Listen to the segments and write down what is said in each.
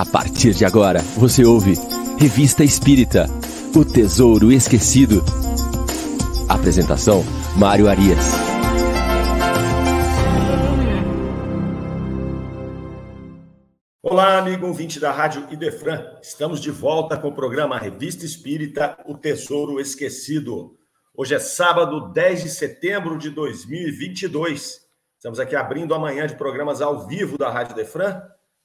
A partir de agora, você ouve Revista Espírita O Tesouro Esquecido. Apresentação: Mário Arias. Olá, amigo ouvinte da Rádio Idefran. Estamos de volta com o programa Revista Espírita O Tesouro Esquecido. Hoje é sábado, 10 de setembro de 2022. Estamos aqui abrindo amanhã de programas ao vivo da Rádio Defran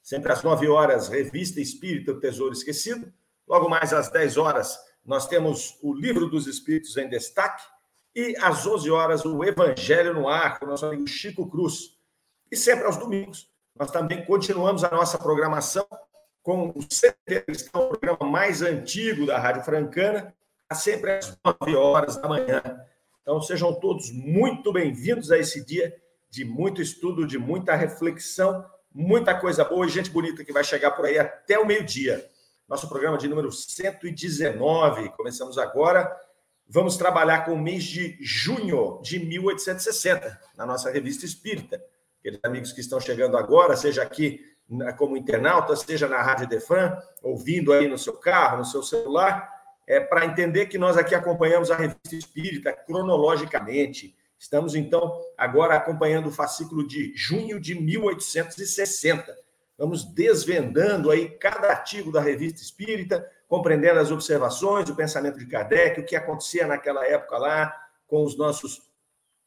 Sempre às 9 horas, Revista Espírita, o Tesouro Esquecido. Logo mais às 10 horas, nós temos o Livro dos Espíritos em Destaque. E às 11 horas, o Evangelho no Ar, com o nosso amigo Chico Cruz. E sempre aos domingos, nós também continuamos a nossa programação com o CT Cristão, o programa mais antigo da Rádio Francana, sempre às 9 horas da manhã. Então, sejam todos muito bem-vindos a esse dia de muito estudo, de muita reflexão muita coisa boa e gente bonita que vai chegar por aí até o meio-dia. Nosso programa de número 119, começamos agora. Vamos trabalhar com o mês de junho de 1860, na nossa revista Espírita. Aqueles amigos que estão chegando agora, seja aqui como internauta, seja na Rádio Defran, ouvindo aí no seu carro, no seu celular, é para entender que nós aqui acompanhamos a revista Espírita cronologicamente Estamos, então, agora acompanhando o fascículo de junho de 1860. Vamos desvendando aí cada artigo da Revista Espírita, compreendendo as observações, o pensamento de Kardec, o que acontecia naquela época lá com os nossos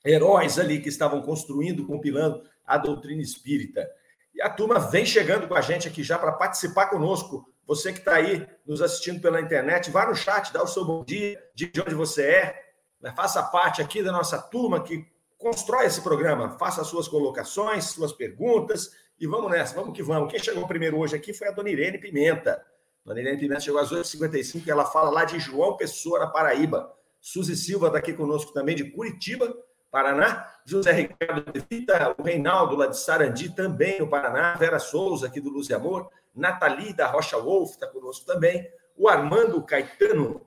heróis ali que estavam construindo, compilando a doutrina espírita. E a turma vem chegando com a gente aqui já para participar conosco. Você que está aí nos assistindo pela internet, vá no chat, dá o seu bom dia, de onde você é? Faça parte aqui da nossa turma que constrói esse programa. Faça suas colocações, suas perguntas e vamos nessa, vamos que vamos. Quem chegou primeiro hoje aqui foi a dona Irene Pimenta. Dona Irene Pimenta chegou às 8h55 e ela fala lá de João Pessoa, na Paraíba. Suzy Silva está aqui conosco também de Curitiba, Paraná. José Ricardo de Vita, o Reinaldo lá de Sarandi, também no Paraná. Vera Souza, aqui do Luz e Amor. Nathalie da Rocha Wolf está conosco também. O Armando Caetano,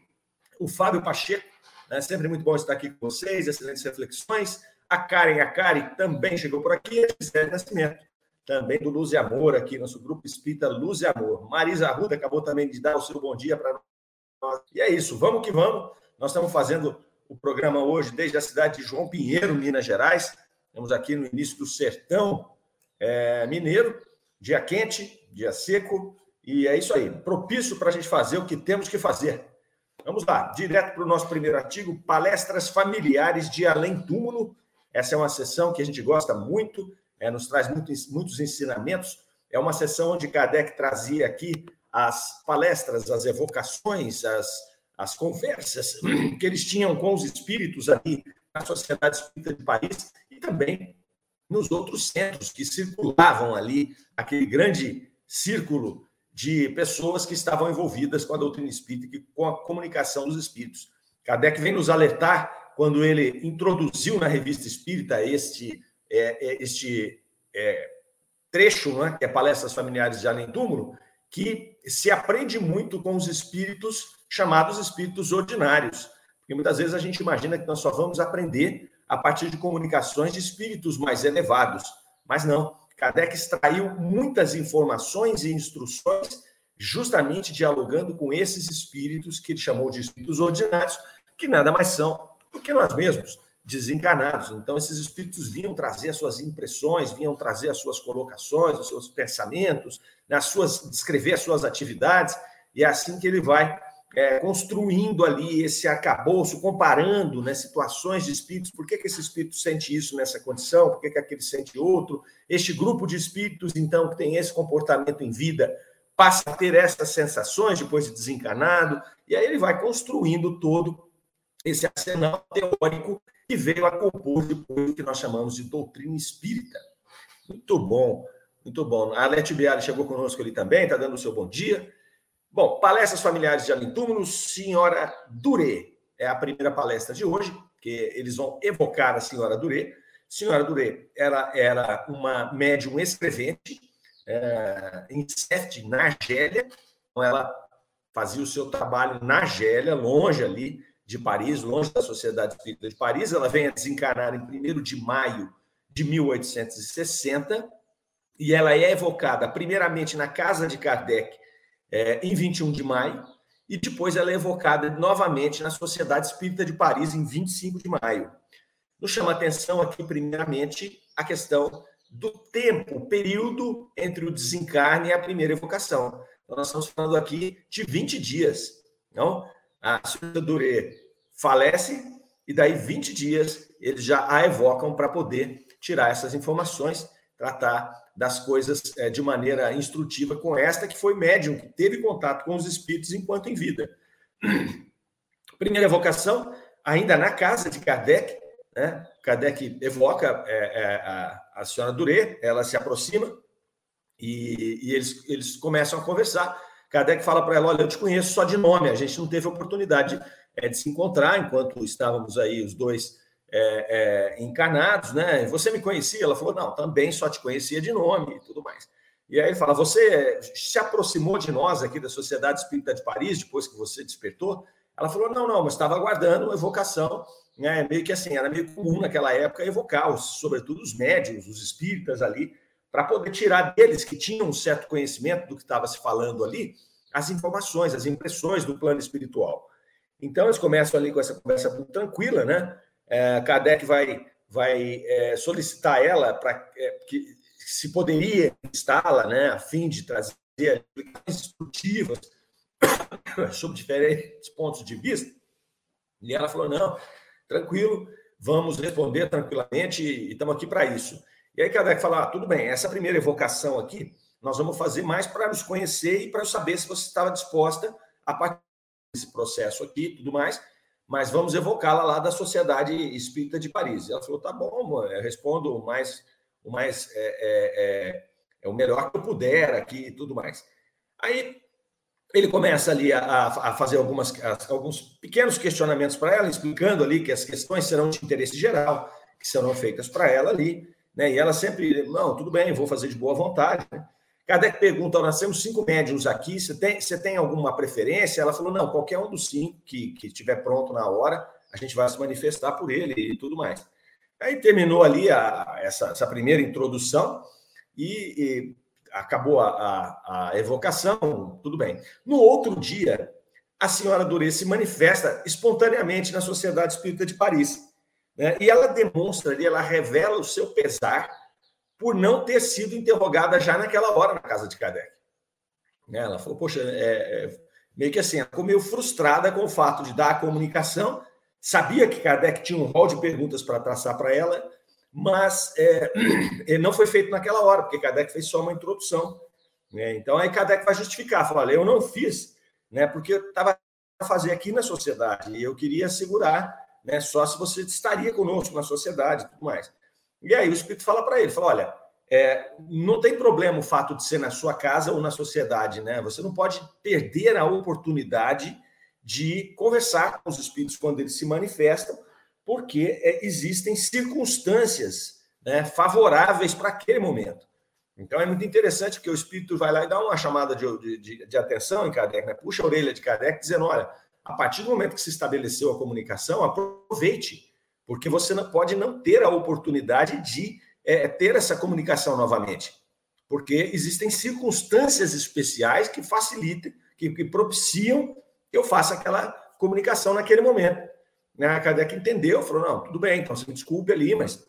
o Fábio Pacheco, é sempre muito bom estar aqui com vocês, excelentes reflexões. A Karen, a Kari também chegou por aqui, a Gisele Nascimento, também do Luz e Amor, aqui, nosso grupo espírita Luz e Amor. Marisa Arruda acabou também de dar o seu bom dia para nós. E é isso, vamos que vamos. Nós estamos fazendo o programa hoje desde a cidade de João Pinheiro, Minas Gerais. Estamos aqui no início do sertão é, mineiro, dia quente, dia seco, e é isso aí, propício para a gente fazer o que temos que fazer. Vamos lá, direto para o nosso primeiro artigo: palestras familiares de além túmulo. Essa é uma sessão que a gente gosta muito, é, nos traz muito, muitos ensinamentos. É uma sessão onde Kardec trazia aqui as palestras, as evocações, as, as conversas que eles tinham com os espíritos ali na Sociedade Espírita de Paris e também nos outros centros que circulavam ali, aquele grande círculo de pessoas que estavam envolvidas com a doutrina espírita e com a comunicação dos espíritos. Kardec vem nos alertar quando ele introduziu na revista espírita este, é, é, este é, trecho, né, que é Palestras Familiares de Além Túmulo, que se aprende muito com os espíritos chamados espíritos ordinários. Porque muitas vezes a gente imagina que nós só vamos aprender a partir de comunicações de espíritos mais elevados. Mas não. Kardec extraiu muitas informações e instruções justamente dialogando com esses espíritos que ele chamou de espíritos ordinários, que nada mais são do que nós mesmos, desencarnados. Então, esses espíritos vinham trazer as suas impressões, vinham trazer as suas colocações, os seus pensamentos, as suas, descrever as suas atividades, e é assim que ele vai é, construindo ali esse arcabouço, comparando né, situações de espíritos, por que, que esse espírito sente isso nessa condição, por que, que aquele sente outro. Este grupo de espíritos, então, que tem esse comportamento em vida, passa a ter essas sensações depois de desencarnado, e aí ele vai construindo todo esse arsenal teórico que veio a compor depois do que nós chamamos de doutrina espírita. Muito bom, muito bom. A Alete Biali chegou conosco ali também, está dando o seu bom dia. Bom, palestras familiares de além túmulo, senhora Duré. É a primeira palestra de hoje, que eles vão evocar a senhora Duré. Senhora Duré era, era uma médium escrevente é, em Sete, na Argélia. Então, ela fazia o seu trabalho na Argélia, longe ali de Paris, longe da Sociedade Espírita de Paris. Ela vem a desencarnar em 1 de maio de 1860 e ela é evocada primeiramente na casa de Kardec é, em 21 de maio, e depois ela é evocada novamente na Sociedade Espírita de Paris em 25 de maio. Nos chama atenção aqui, primeiramente, a questão do tempo, o período entre o desencarne e a primeira evocação. Então, nós estamos falando aqui de 20 dias. Não? A senhora Duré falece e daí 20 dias eles já a evocam para poder tirar essas informações, tratar das coisas é, de maneira instrutiva com esta que foi médium, que teve contato com os espíritos enquanto em vida. Primeira evocação, ainda na casa de Kardec, né? Kardec evoca é, é, a, a senhora Duré, ela se aproxima e, e eles, eles começam a conversar. Kardec fala para ela: Olha, eu te conheço só de nome, a gente não teve oportunidade é, de se encontrar enquanto estávamos aí os dois é, é, encarnados, né? Você me conhecia? Ela falou: Não, também só te conhecia de nome e tudo mais. E aí ele fala: Você se aproximou de nós aqui da Sociedade Espírita de Paris depois que você despertou? Ela falou: Não, não, mas estava aguardando uma evocação né, meio que assim, era meio comum naquela época evocar, os, sobretudo os médios, os espíritas ali, para poder tirar deles que tinham um certo conhecimento do que estava se falando ali, as informações, as impressões do plano espiritual. Então, eles começam ali com essa conversa tranquila, né? É, Kardec vai, vai é, solicitar ela para é, que se poderia instala, né, a fim de trazer explicações instrutivas sobre diferentes pontos de vista. E ela falou: não, tranquilo, vamos responder tranquilamente e estamos aqui para isso. E aí Kardec fala: ah, tudo bem, essa primeira evocação aqui, nós vamos fazer mais para nos conhecer e para saber se você estava disposta a partir desse processo aqui tudo mais, mas vamos evocá-la lá da Sociedade Espírita de Paris. Ela falou: tá bom, eu respondo o mais, o mais é, é, é, é o melhor que eu puder aqui e tudo mais. Aí ele começa ali a, a fazer algumas, alguns pequenos questionamentos para ela, explicando ali que as questões serão de interesse geral, que serão feitas para ela ali, né? E ela sempre, não, tudo bem, vou fazer de boa vontade. Né? Kardec pergunta, nós temos cinco médiums aqui, você tem, você tem alguma preferência? Ela falou, não, qualquer um dos cinco que, que estiver pronto na hora, a gente vai se manifestar por ele e tudo mais. Aí terminou ali a, essa, essa primeira introdução e, e acabou a, a, a, evocação, tudo bem. No outro dia, a senhora Doré se manifesta espontaneamente na Sociedade Espírita de Paris. Né? E ela demonstra ali, ela revela o seu pesar por não ter sido interrogada já naquela hora na casa de Kardec. Né? Ela falou, poxa, é, é, meio que assim, ficou meio frustrada com o fato de dar a comunicação, sabia que Kardec tinha um rol de perguntas para traçar para ela, mas é, não foi feito naquela hora, porque Kardec fez só uma introdução. Né? Então, aí Kardec vai justificar, falar, eu não fiz, né, porque eu estava a fazer aqui na sociedade, e eu queria assegurar né, só se você estaria conosco na sociedade e tudo mais. E aí o Espírito fala para ele, fala, olha, é, não tem problema o fato de ser na sua casa ou na sociedade, né? Você não pode perder a oportunidade de conversar com os espíritos quando eles se manifestam, porque é, existem circunstâncias né, favoráveis para aquele momento. Então é muito interessante que o espírito vai lá e dá uma chamada de, de, de atenção em Kardec, né? puxa a orelha de Kardec, dizendo: olha, a partir do momento que se estabeleceu a comunicação, aproveite, porque você não, pode não ter a oportunidade de é, ter essa comunicação novamente, porque existem circunstâncias especiais que facilitam, que, que propiciam que eu faça aquela comunicação naquele momento. Né? A Kardec entendeu, falou: não, tudo bem, então você me desculpe ali, mas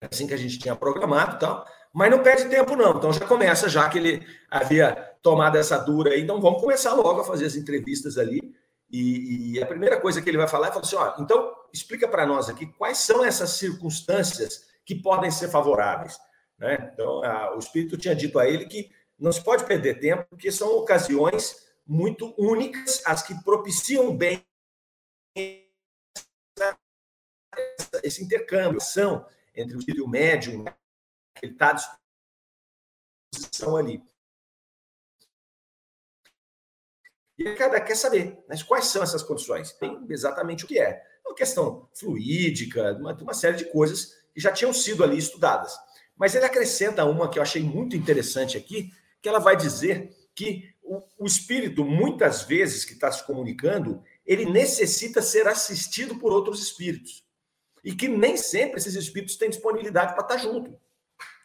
é assim que a gente tinha programado e tal. Mas não perde tempo, não. Então já começa, já que ele havia tomado essa dura aí, então vamos começar logo a fazer as entrevistas ali. E, e a primeira coisa que ele vai falar é falar assim: ó, então explica para nós aqui quais são essas circunstâncias que podem ser favoráveis. Né? Então, a, o Espírito tinha dito a ele que não se pode perder tempo, porque são ocasiões muito únicas, as que propiciam bem esse intercâmbio, ação entre o espírito o médium, que ele está à disposição ali. E cada quer saber mas quais são essas condições. Tem exatamente o que é. É uma questão fluídica, uma, uma série de coisas que já tinham sido ali estudadas. Mas ele acrescenta uma que eu achei muito interessante aqui, que ela vai dizer que o, o espírito, muitas vezes que está se comunicando, ele necessita ser assistido por outros espíritos e que nem sempre esses espíritos têm disponibilidade para estar junto.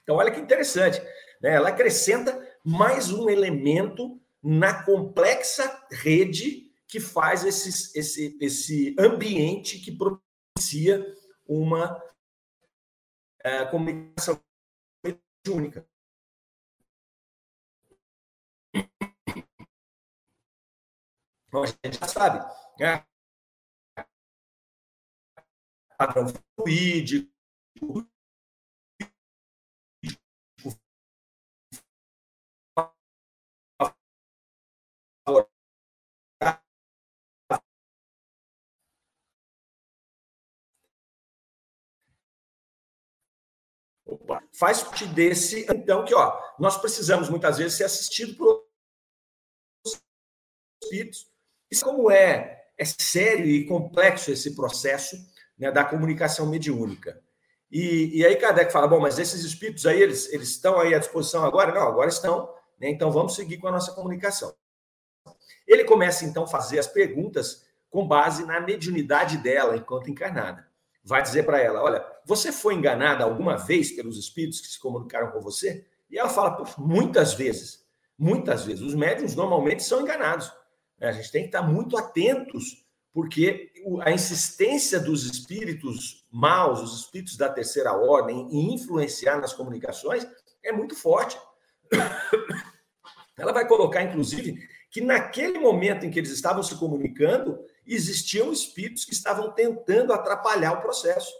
Então, olha que interessante. Né? Ela acrescenta mais um elemento na complexa rede que faz esses, esse, esse ambiente que propicia uma é, comunicação única. Então, a gente já sabe, né? padrão fluídico, Opa. Faz parte desse, então, que ó, nós precisamos muitas vezes ser assistidos por espíritos. Isso como é, é sério e complexo esse processo né, da comunicação mediúnica. E, e aí Kardec fala, bom, mas esses espíritos aí, eles, eles estão aí à disposição agora? Não, agora estão, né, então vamos seguir com a nossa comunicação. Ele começa, então, a fazer as perguntas com base na mediunidade dela enquanto encarnada. Vai dizer para ela, olha, você foi enganada alguma vez pelos espíritos que se comunicaram com você? E ela fala, muitas vezes, muitas vezes. Os médiums normalmente são enganados. Né? A gente tem que estar muito atentos, porque a insistência dos espíritos maus, os espíritos da terceira ordem, em influenciar nas comunicações é muito forte. Ela vai colocar, inclusive, que naquele momento em que eles estavam se comunicando, existiam espíritos que estavam tentando atrapalhar o processo.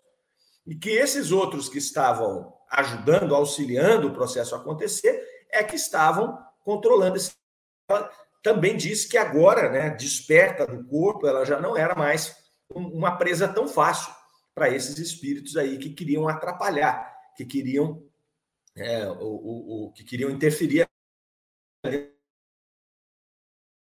E que esses outros que estavam ajudando, auxiliando o processo a acontecer, é que estavam controlando esse também disse que agora, né, desperta do corpo, ela já não era mais uma presa tão fácil para esses espíritos aí que queriam atrapalhar, que queriam é, o, o, o, que queriam interferir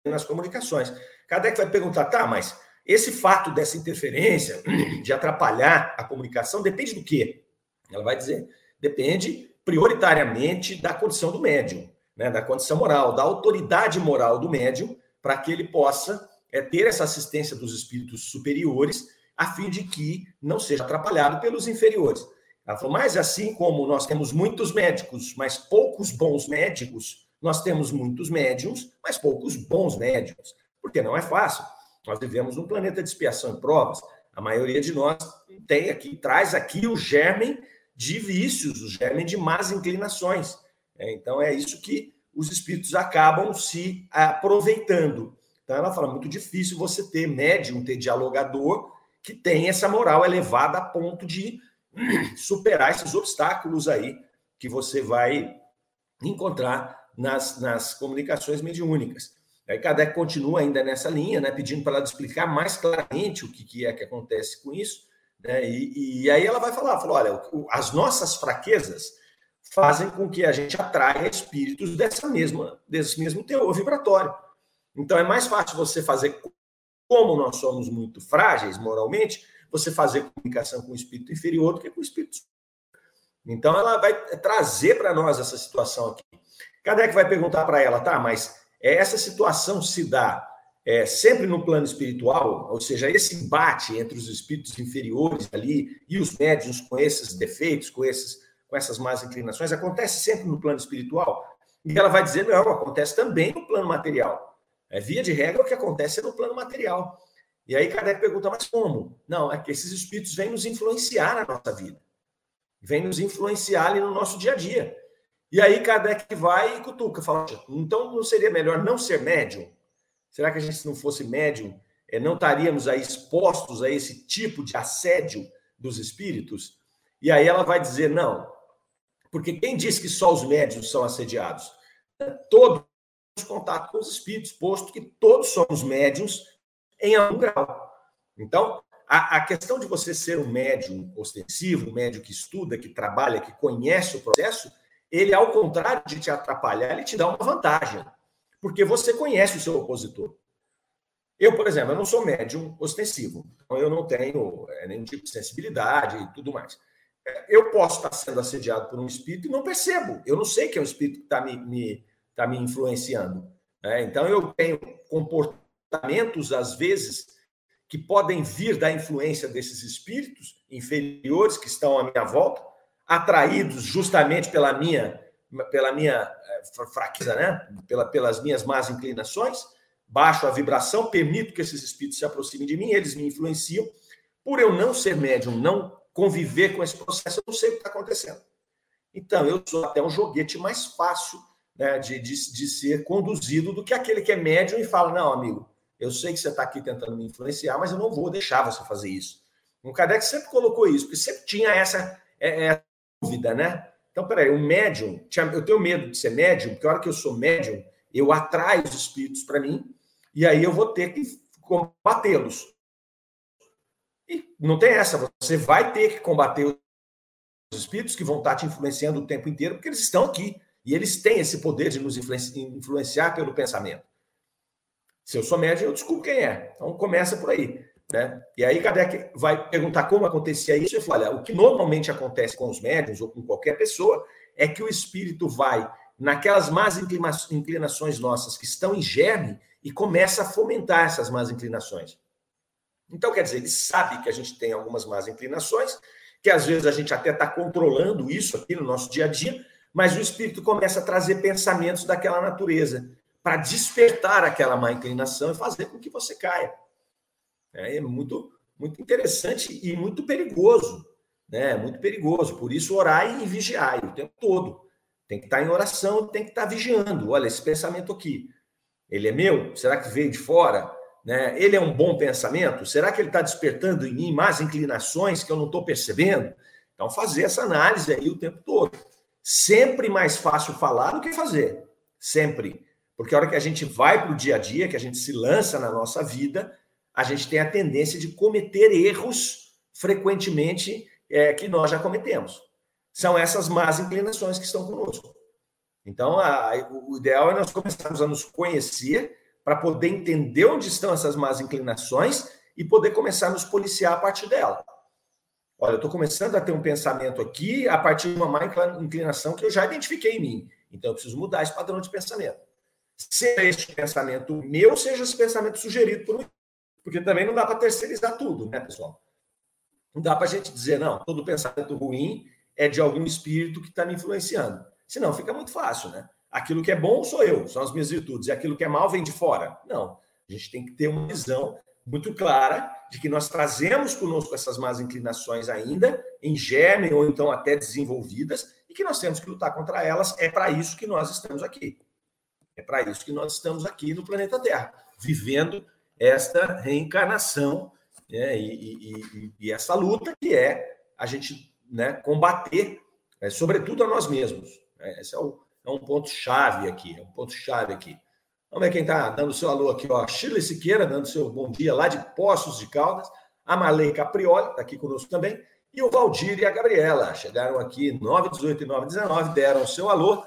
nas comunicações. Kardec vai perguntar, tá, mas esse fato dessa interferência, de atrapalhar a comunicação, depende do quê? Ela vai dizer, depende prioritariamente da condição do médium né, da condição moral, da autoridade moral do médium, para que ele possa é, ter essa assistência dos espíritos superiores, a fim de que não seja atrapalhado pelos inferiores. Ela falou, mas assim como nós temos muitos médicos, mas poucos bons médicos, nós temos muitos médiums, mas poucos bons médicos. Porque não é fácil. Nós vivemos num planeta de expiação e provas. A maioria de nós tem aqui, traz aqui o germen de vícios, o germen de más inclinações. É, então, é isso que os espíritos acabam se aproveitando. Então, ela fala: muito difícil você ter médium, ter dialogador que tem essa moral elevada a ponto de superar esses obstáculos aí que você vai encontrar nas, nas comunicações mediúnicas. Aí Kardec continua ainda nessa linha, né, pedindo para ela explicar mais claramente o que, que é que acontece com isso. Né, e, e aí ela vai falar, falou, olha, as nossas fraquezas fazem com que a gente atraia espíritos dessa mesma, desse mesmo teor vibratório. Então é mais fácil você fazer, como nós somos muito frágeis moralmente, você fazer comunicação com o espírito inferior do que com o espírito então ela vai trazer para nós essa situação aqui. Kardec vai perguntar para ela, tá, mas essa situação se dá é, sempre no plano espiritual, ou seja, esse embate entre os espíritos inferiores ali e os médios com esses defeitos, com esses com essas más inclinações, acontece sempre no plano espiritual. E ela vai dizer, não, acontece também no plano material. É via de regra o que acontece no plano material. E aí Kardec pergunta, mas como? Não, é que esses espíritos vêm nos influenciar na nossa vida. Vêm nos influenciar ali no nosso dia a dia. E aí Kardec vai e cutuca, fala, então não seria melhor não ser médium? Será que a gente, se não fosse médium, eh, não estaríamos aí expostos a esse tipo de assédio dos espíritos? E aí ela vai dizer, não, porque quem diz que só os médios são assediados? Todos contato com os espíritos, posto que todos somos médiums em algum grau. Então, a, a, questão de você ser um médium ostensivo, um médium que estuda, que trabalha, que conhece o processo, ele, ao contrário de te atrapalhar, ele te dá uma vantagem, porque você conhece o seu opositor. Eu, por exemplo, eu não sou médium ostensivo, então eu não tenho é, nenhum tipo de sensibilidade e tudo mais eu posso estar sendo assediado por um espírito e não percebo. Eu não sei que é um espírito que está me, me, tá me influenciando. Né? Então, eu tenho comportamentos, às vezes, que podem vir da influência desses espíritos inferiores que estão à minha volta, atraídos justamente pela minha pela minha é, fraqueza, né? Pela, pelas minhas más inclinações, baixo a vibração, permito que esses espíritos se aproximem de mim, eles me influenciam. Por eu não ser médium, não conviver com esse processo, eu não sei o que está acontecendo. Então, eu sou até um joguete mais fácil né, de, de, de ser conduzido do que aquele que é médium e fala: não, amigo, eu sei que você está aqui tentando me influenciar, mas eu não vou deixar você fazer isso. O Kardec sempre colocou isso, porque sempre tinha essa, é, é, dúvida, né? Então, peraí, o médium, eu tenho medo de ser médium, porque a hora que eu sou médium, eu atraio os espíritos para mim, e aí eu vou ter que combatê-los. E não tem essa, você vai ter que combater os espíritos que vão estar te influenciando o tempo inteiro, porque eles estão aqui. E eles têm esse poder de nos influenciar pelo pensamento. Se eu sou médium, eu descubro quem é. Então começa por aí. Né? E aí Kardec vai perguntar como acontecia isso e fala: olha, o que normalmente acontece com os médiums ou com qualquer pessoa é que o espírito vai naquelas más inclinações nossas que estão em germe e começa a fomentar essas más inclinações. Então, quer dizer, ele sabe que a gente tem algumas más inclinações, que às vezes a gente até está controlando isso aqui no nosso dia a dia, mas o espírito começa a trazer pensamentos daquela natureza para despertar aquela má inclinação e fazer com que você caia. É, é muito, muito interessante e muito perigoso, né? Muito perigoso. Por isso, orar e vigiar o tempo todo. Tem que estar em oração, tem que estar vigiando. Olha, esse pensamento aqui, ele é meu? Será que veio de fora? Né? Ele é um bom pensamento? Será que ele está despertando em mim mais inclinações que eu não estou percebendo? Então, fazer essa análise aí o tempo todo. Sempre mais fácil falar do que fazer. Sempre. Porque a hora que a gente vai para o dia a dia, que a gente se lança na nossa vida, a gente tem a tendência de cometer erros frequentemente é, que nós já cometemos. São essas más inclinações que estão conosco. Então, a, o ideal é nós começarmos a nos conhecer para poder entender onde estão essas más inclinações e poder começar a nos policiar a partir dela. Olha, eu estou começando a ter um pensamento aqui a partir de uma má inclinação que eu já identifiquei em mim. Então, eu preciso mudar esse padrão de pensamento. Seja este pensamento meu, seja esse pensamento sugerido por mim. Porque também não dá para terceirizar tudo, né, pessoal? Não dá para a gente dizer, não, todo pensamento ruim é de algum espírito que está me influenciando. Senão fica muito fácil, né? Aquilo que é bom sou eu, são as minhas virtudes, e aquilo que é mal vem de fora. Não. A gente tem que ter uma visão muito clara de que nós trazemos conosco essas más inclinações ainda, em germe ou então até desenvolvidas, e que nós temos que lutar contra elas. É para isso que nós estamos aqui. É para isso que nós estamos aqui no planeta Terra, vivendo esta reencarnação né, e, e, e, essa luta que é a gente né, combater, é, sobretudo a nós mesmos. É, esse é, o, é um ponto-chave aqui, é um ponto-chave aqui. Vamos ver quem está dando seu alô aqui, ó. Shirley Siqueira, dando seu bom dia lá de Poços de Caldas. A Malei Caprioli está aqui conosco também. E o Valdir e a Gabriela chegaram aqui 918 e 919, deram seu alô.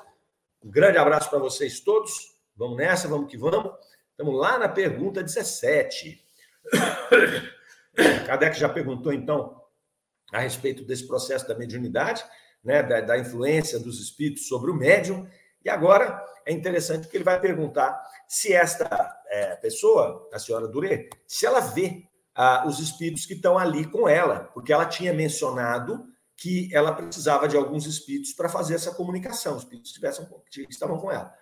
Um grande abraço para vocês todos. Vamos nessa, vamos que vamos. Estamos lá na pergunta 17. Kardec já perguntou, então, a respeito desse processo da mediunidade, né, da, da influência dos espíritos sobre o médium. E agora é interessante que ele vai perguntar se esta é, pessoa, a senhora Durê, se ela vê ah, os espíritos que estão ali com ela, porque ela tinha mencionado que ela precisava de alguns espíritos para fazer essa comunicação, os espíritos que estavam com ela.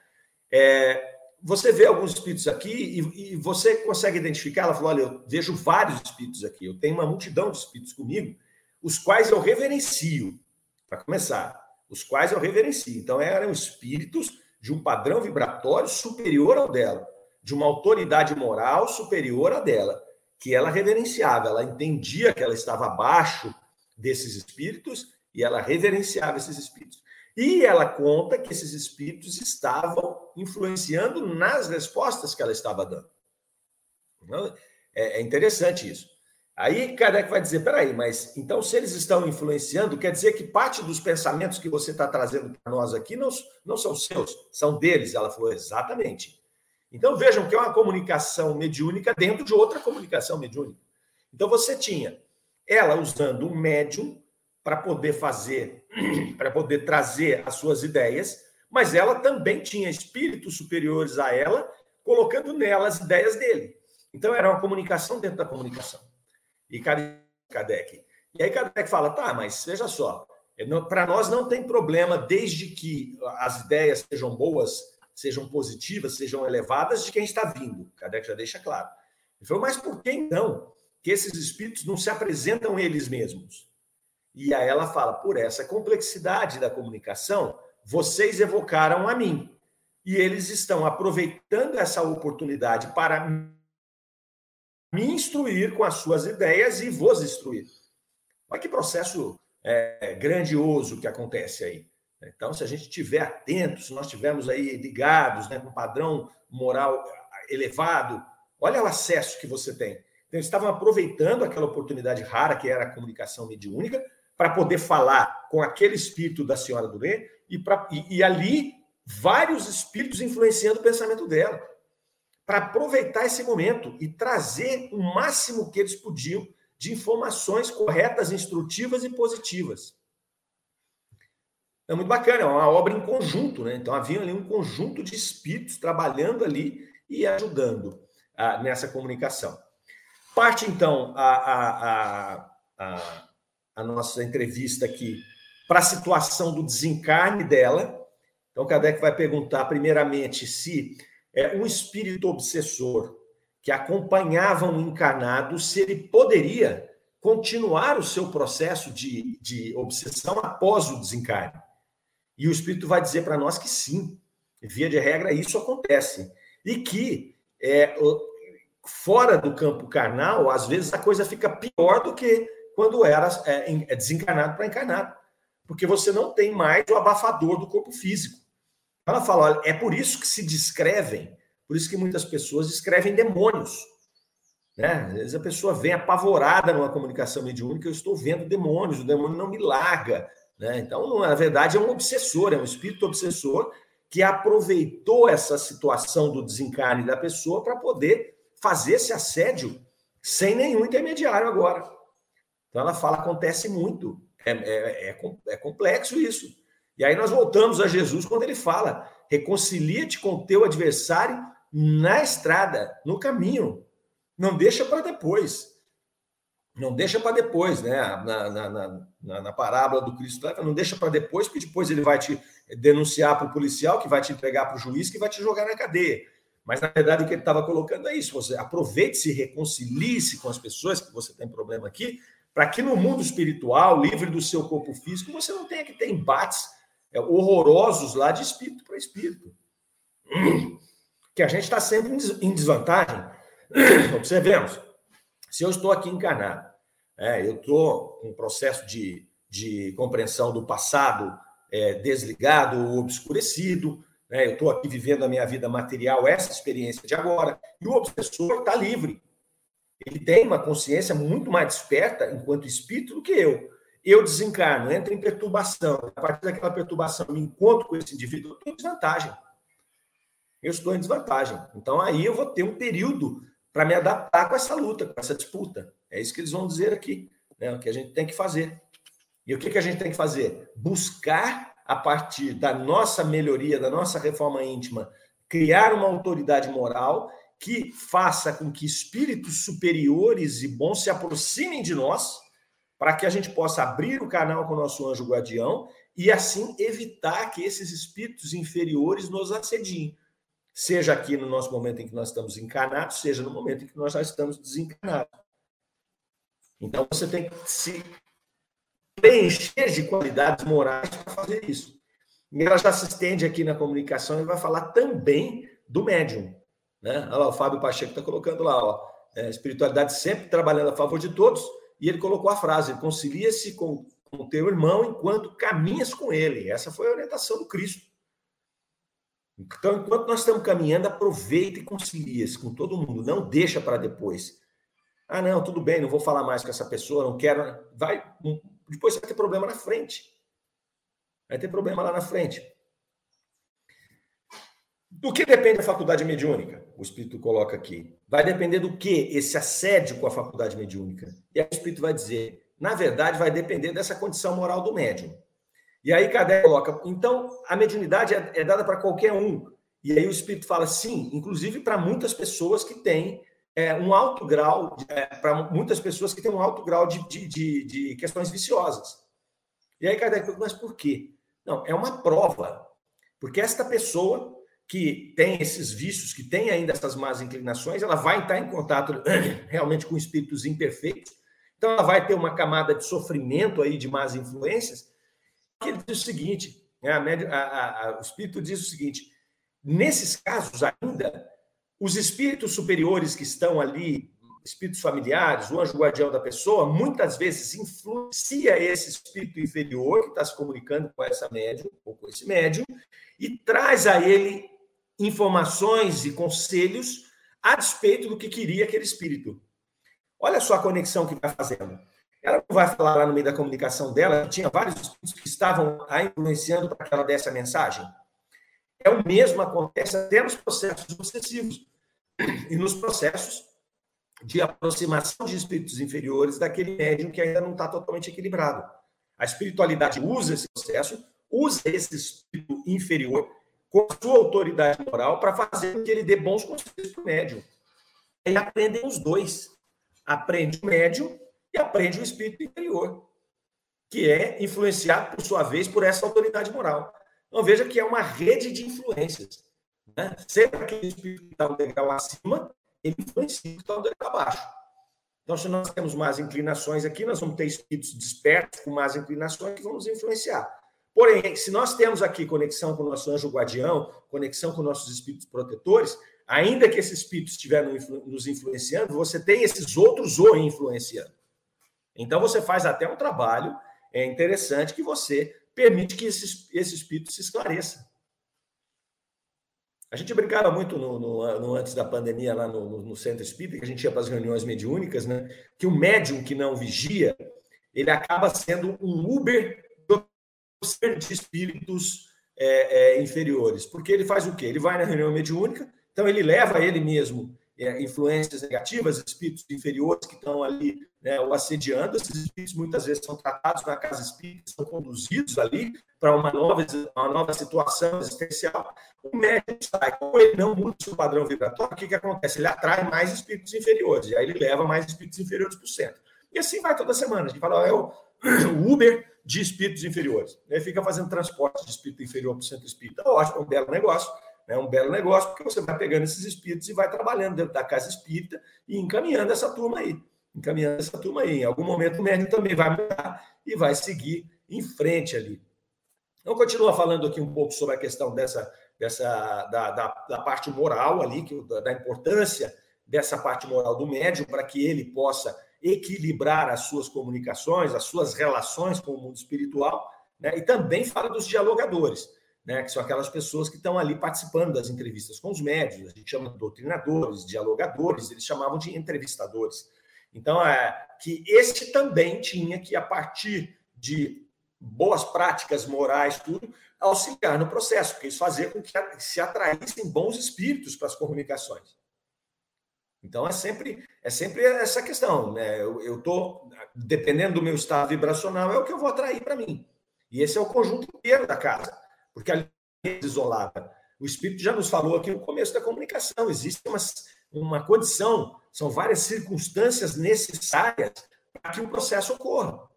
É, você vê alguns espíritos aqui e, e, você consegue identificar. Ela falou: olha, eu vejo vários espíritos aqui, eu tenho uma multidão de espíritos comigo, os quais eu reverencio, para começar, os quais eu reverencio. Então, eram espíritos de um padrão vibratório superior ao dela, de uma autoridade moral superior à dela, que ela reverenciava, ela entendia que ela estava abaixo desses espíritos e ela reverenciava esses espíritos. E ela conta que esses espíritos estavam influenciando nas respostas que ela estava dando. É, é interessante isso. Aí Kardec vai dizer: peraí, mas então se eles estão influenciando, quer dizer que parte dos pensamentos que você está trazendo para nós aqui não, não são seus, são deles. Ela falou: exatamente. Então vejam que é uma comunicação mediúnica dentro de outra comunicação mediúnica. Então você tinha ela usando um médium para poder fazer, para poder trazer as suas ideias, mas ela também tinha espíritos superiores a ela, colocando nela as ideias dele. Então era uma comunicação dentro da comunicação. E Kardec. E aí Kardec fala: tá, mas veja só, É, para nós não tem problema, desde que as ideias sejam boas, sejam positivas, sejam elevadas, de quem está vindo. Kardec já deixa claro. Ele falou, mas por que então que esses espíritos não se apresentam eles mesmos? E aí ela fala, por essa complexidade da comunicação, vocês evocaram a mim. E eles estão aproveitando essa oportunidade para me instruir com as suas ideias e vos instruir. Olha que processo é, grandioso que acontece aí. Então, se a gente estiver atento, se nós estivermos aí ligados, né, com um padrão moral elevado, olha o acesso que você tem. Então, eles estavam aproveitando aquela oportunidade rara que era a comunicação mediúnica para poder falar com aquele espírito da senhora Durê e, e, e ali vários espíritos influenciando o pensamento dela para aproveitar esse momento e trazer o máximo que eles podiam de informações corretas, instrutivas e positivas. É muito bacana, é uma obra em conjunto, né? Então havia ali um conjunto de espíritos trabalhando ali e ajudando ah, nessa comunicação. Parte então a, a, a, a nossa entrevista aqui para a situação do desencarne dela. Então, Kardec vai perguntar, primeiramente, se é, um espírito obsessor que acompanhava um encarnado, se ele poderia continuar o seu processo de, de obsessão após o desencarne. E o espírito vai dizer para nós que sim, via de regra, isso acontece. E que é, fora do campo carnal, às vezes a coisa fica pior do que quando era é, é desencarnado para encarnado. Porque você não tem mais o abafador do corpo físico. Ela fala: olha, é por isso que se descrevem por isso que muitas pessoas escrevem demônios. Né? Às vezes a pessoa vem apavorada numa comunicação mediúnica, eu estou vendo demônios, o demônio não me larga. Né? Então, na verdade, é um obsessor, é um espírito obsessor que aproveitou essa situação do desencarne da pessoa para poder fazer esse assédio sem nenhum intermediário agora. Então ela fala, acontece muito. É, é, é, é complexo isso. E aí nós voltamos a Jesus quando ele fala: reconcilia-te com teu adversário na estrada, no caminho. Não deixa para depois. Não deixa para depois, né? Na, na, na, na, parábola do Cristo, não deixa para depois, porque depois ele vai te denunciar para o policial, que vai te entregar para o juiz, que vai te jogar na cadeia. Mas, na verdade, o que ele estava colocando é isso: você aproveite-se, reconcilie-se com as pessoas que você tem problema aqui, para que no mundo espiritual, livre do seu corpo físico, você não tenha que ter embates é, horrorosos lá de espírito para espírito. que a gente está sempre em desvantagem. Observemos, se eu estou aqui encarnado, é, eu estou com um processo de, de compreensão do passado é, desligado ou obscurecido, né? eu estou aqui vivendo a minha vida material, essa experiência de agora, e o obsessor está livre. Ele tem uma consciência muito mais desperta enquanto espírito do que eu. Eu desencarno, entro em perturbação. A partir daquela perturbação, me encontro com esse indivíduo, eu estou em desvantagem eu estou em desvantagem. Então aí eu vou ter um período para me adaptar com essa luta, com essa disputa. É isso que eles vão dizer aqui, né? o que a gente tem que fazer. E o que, que a gente tem que fazer? Buscar, a partir da nossa melhoria, da nossa reforma íntima, criar uma autoridade moral que faça com que espíritos superiores e bons se aproximem de nós, para que a gente possa abrir o canal com o nosso anjo guardião e assim evitar que esses espíritos inferiores nos assediem seja aqui no nosso momento em que nós estamos encarnados, seja no momento em que nós já estamos desencarnados. Então você tem que se preencher de qualidades morais para fazer isso. E ela já se estende aqui na comunicação e vai falar também do médium. Né? Olha lá, o Fábio Pacheco está colocando lá, ó, é, espiritualidade sempre trabalhando a favor de todos, e ele colocou a frase: concilia-se com o teu irmão enquanto caminhas com ele. Essa foi a orientação do Cristo. Então, enquanto nós estamos caminhando, aproveita e concilia-se com todo mundo. Não deixa para depois. Ah, não, tudo bem, não vou falar mais com essa pessoa, não quero. Vai, depois vai ter problema na frente. Vai ter problema lá na frente. Do que depende a faculdade mediúnica? O Espírito coloca aqui. Vai depender do que esse assédio com a faculdade mediúnica. E aí o Espírito vai dizer, na verdade, vai depender dessa condição moral do médium. E aí Kardec coloca, então a mediunidade é, é dada para qualquer um. E aí o Espírito fala, sim, inclusive para muitas pessoas que têm é, um alto grau, é, para muitas pessoas que têm um alto grau de, de, de, de, questões viciosas. E aí Kardec pergunta, mas por quê? Não, é uma prova. Porque esta pessoa que tem esses vícios, que tem ainda essas más inclinações, ela vai estar em contato realmente com espíritos imperfeitos. Então ela vai ter uma camada de sofrimento aí de más influências. Ele diz o seguinte, né, a, a, a, o espírito diz o seguinte: nesses casos ainda, os espíritos superiores que estão ali espíritos familiares, o anjo guardião da pessoa, muitas vezes influencia esse espírito inferior que está se comunicando com essa médium ou com esse médium e traz a ele informações e conselhos a despeito do que queria aquele espírito. Olha só a conexão que vai fazendo. Ela não vai falar lá no meio da comunicação dela que tinha vários espíritos que estavam a influenciando para que ela desse a mensagem. É o mesmo acontece até nos processos obsessivos e nos processos de aproximação de espíritos inferiores daquele médium que ainda não está totalmente equilibrado. A espiritualidade usa esse processo, usa esse espírito inferior com sua autoridade moral para fazer com que ele dê bons conselhos para o médium. E aprendem os dois. Aprende o médium e aprende o espírito inferior, que é influenciado, por sua vez, por essa autoridade moral. Então, veja que é uma rede de influências. Né? Sempre aquele espírito que está um degrau acima ele influencia o que está andando abaixo. Então, se nós temos mais inclinações aqui, nós vamos ter espíritos despertos com mais inclinações que vão nos influenciar. Porém, se nós temos aqui conexão com o nosso anjo guardião, conexão com nossos espíritos protetores, ainda que esses espíritos estiverem nos influenciando, você tem esses outros o influenciando. Então, você faz até um trabalho é interessante que você permite que esse, esse espírito se esclareça. A gente brincava muito no, no, no, antes da pandemia lá no, no, centro espírita, que a gente ia para as reuniões mediúnicas, né? Que o médium que não vigia, ele acaba sendo um Uber de espíritos é, é, inferiores. Porque ele faz o quê? Ele vai na reunião mediúnica, então ele leva ele mesmo é, influências negativas, espíritos inferiores que estão ali né, o assediando. Esses espíritos muitas vezes são tratados na casa espírita, são conduzidos ali para uma nova, uma nova situação existencial. O médium sai, como ele não muda o seu padrão vibratório, o que, que acontece? Ele atrai mais espíritos inferiores, e aí ele leva mais espíritos inferiores para o centro. E assim vai toda semana. A gente fala, é o Uber de espíritos inferiores. Ele fica fazendo transporte de espírito inferior para o centro espírita. Ótimo, é um belo negócio. É um belo negócio, porque você vai pegando esses espíritos e vai trabalhando dentro da casa espírita e encaminhando essa turma aí encaminhando essa turma aí. Em algum momento o médium também vai mudar e vai seguir em frente ali. Então, continua falando aqui um pouco sobre a questão dessa, dessa da, da, da parte moral ali, que, da, da importância dessa parte moral do médium para que ele possa equilibrar as suas comunicações, as suas relações com o mundo espiritual, né? e também fala dos dialogadores, né? que são aquelas pessoas que estão ali participando das entrevistas com os médios, a gente chama de doutrinadores, dialogadores, eles chamavam de entrevistadores. Então, é que este também tinha que, a partir de boas práticas morais, tudo, auxiliar no processo, porque isso fazia com que se atraíssem bons espíritos para as comunicações. Então é sempre é sempre essa questão, né? Eu estou dependendo do meu estado vibracional é o que eu vou atrair para mim. E esse é o conjunto inteiro da casa, porque ali é isolada. O espírito já nos falou aqui no começo da comunicação, existe uma, uma condição são várias circunstâncias necessárias para que o processo ocorra.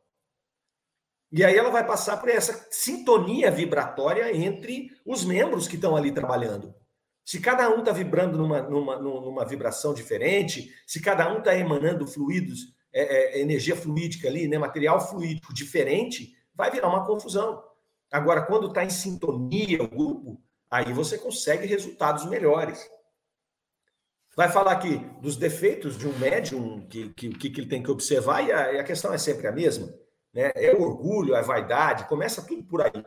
E aí ela vai passar por essa sintonia vibratória entre os membros que estão ali trabalhando. Se cada um está vibrando numa, numa, numa vibração diferente, se cada um está emanando fluidos, é, é, energia fluídica ali, né, material fluídico diferente, vai virar uma confusão. Agora, quando está em sintonia o grupo, aí você consegue resultados melhores. Vai falar aqui dos defeitos de um médium, que, que, que ele tem que observar, e a, e a, questão é sempre a mesma. Né? É o orgulho, a vaidade, começa tudo por aí.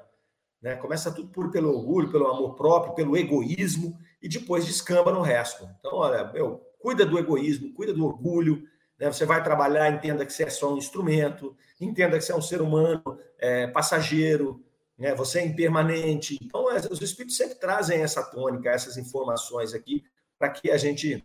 Né? Começa tudo por, pelo orgulho, pelo amor próprio, pelo egoísmo, e depois descamba no resto. Então, olha, meu, cuida do egoísmo, cuida do orgulho. Né? Você vai trabalhar, entenda que você é só um instrumento, entenda que você é um ser humano é, passageiro, né? você é impermanente. Então, é, os espíritos sempre trazem essa tônica, essas informações aqui, para que a gente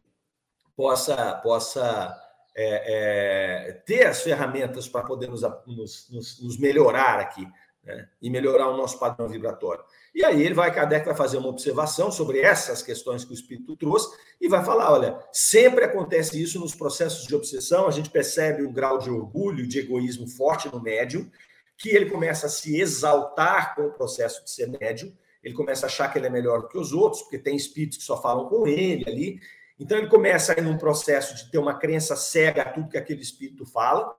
possa, possa é, é, ter as ferramentas para poder nos, nos, nos melhorar aqui né? e melhorar o nosso padrão vibratório. E aí ele vai, Kardec vai fazer uma observação sobre essas questões que o Espírito trouxe e vai falar, olha, sempre acontece isso nos processos de obsessão, a gente percebe um grau de orgulho, de egoísmo forte no médium, que ele começa a se exaltar com o processo de ser médium, ele começa a achar que ele é melhor que os outros, porque tem espíritos que só falam com ele ali. Então ele começa a ir num processo de ter uma crença cega a tudo que aquele espírito fala.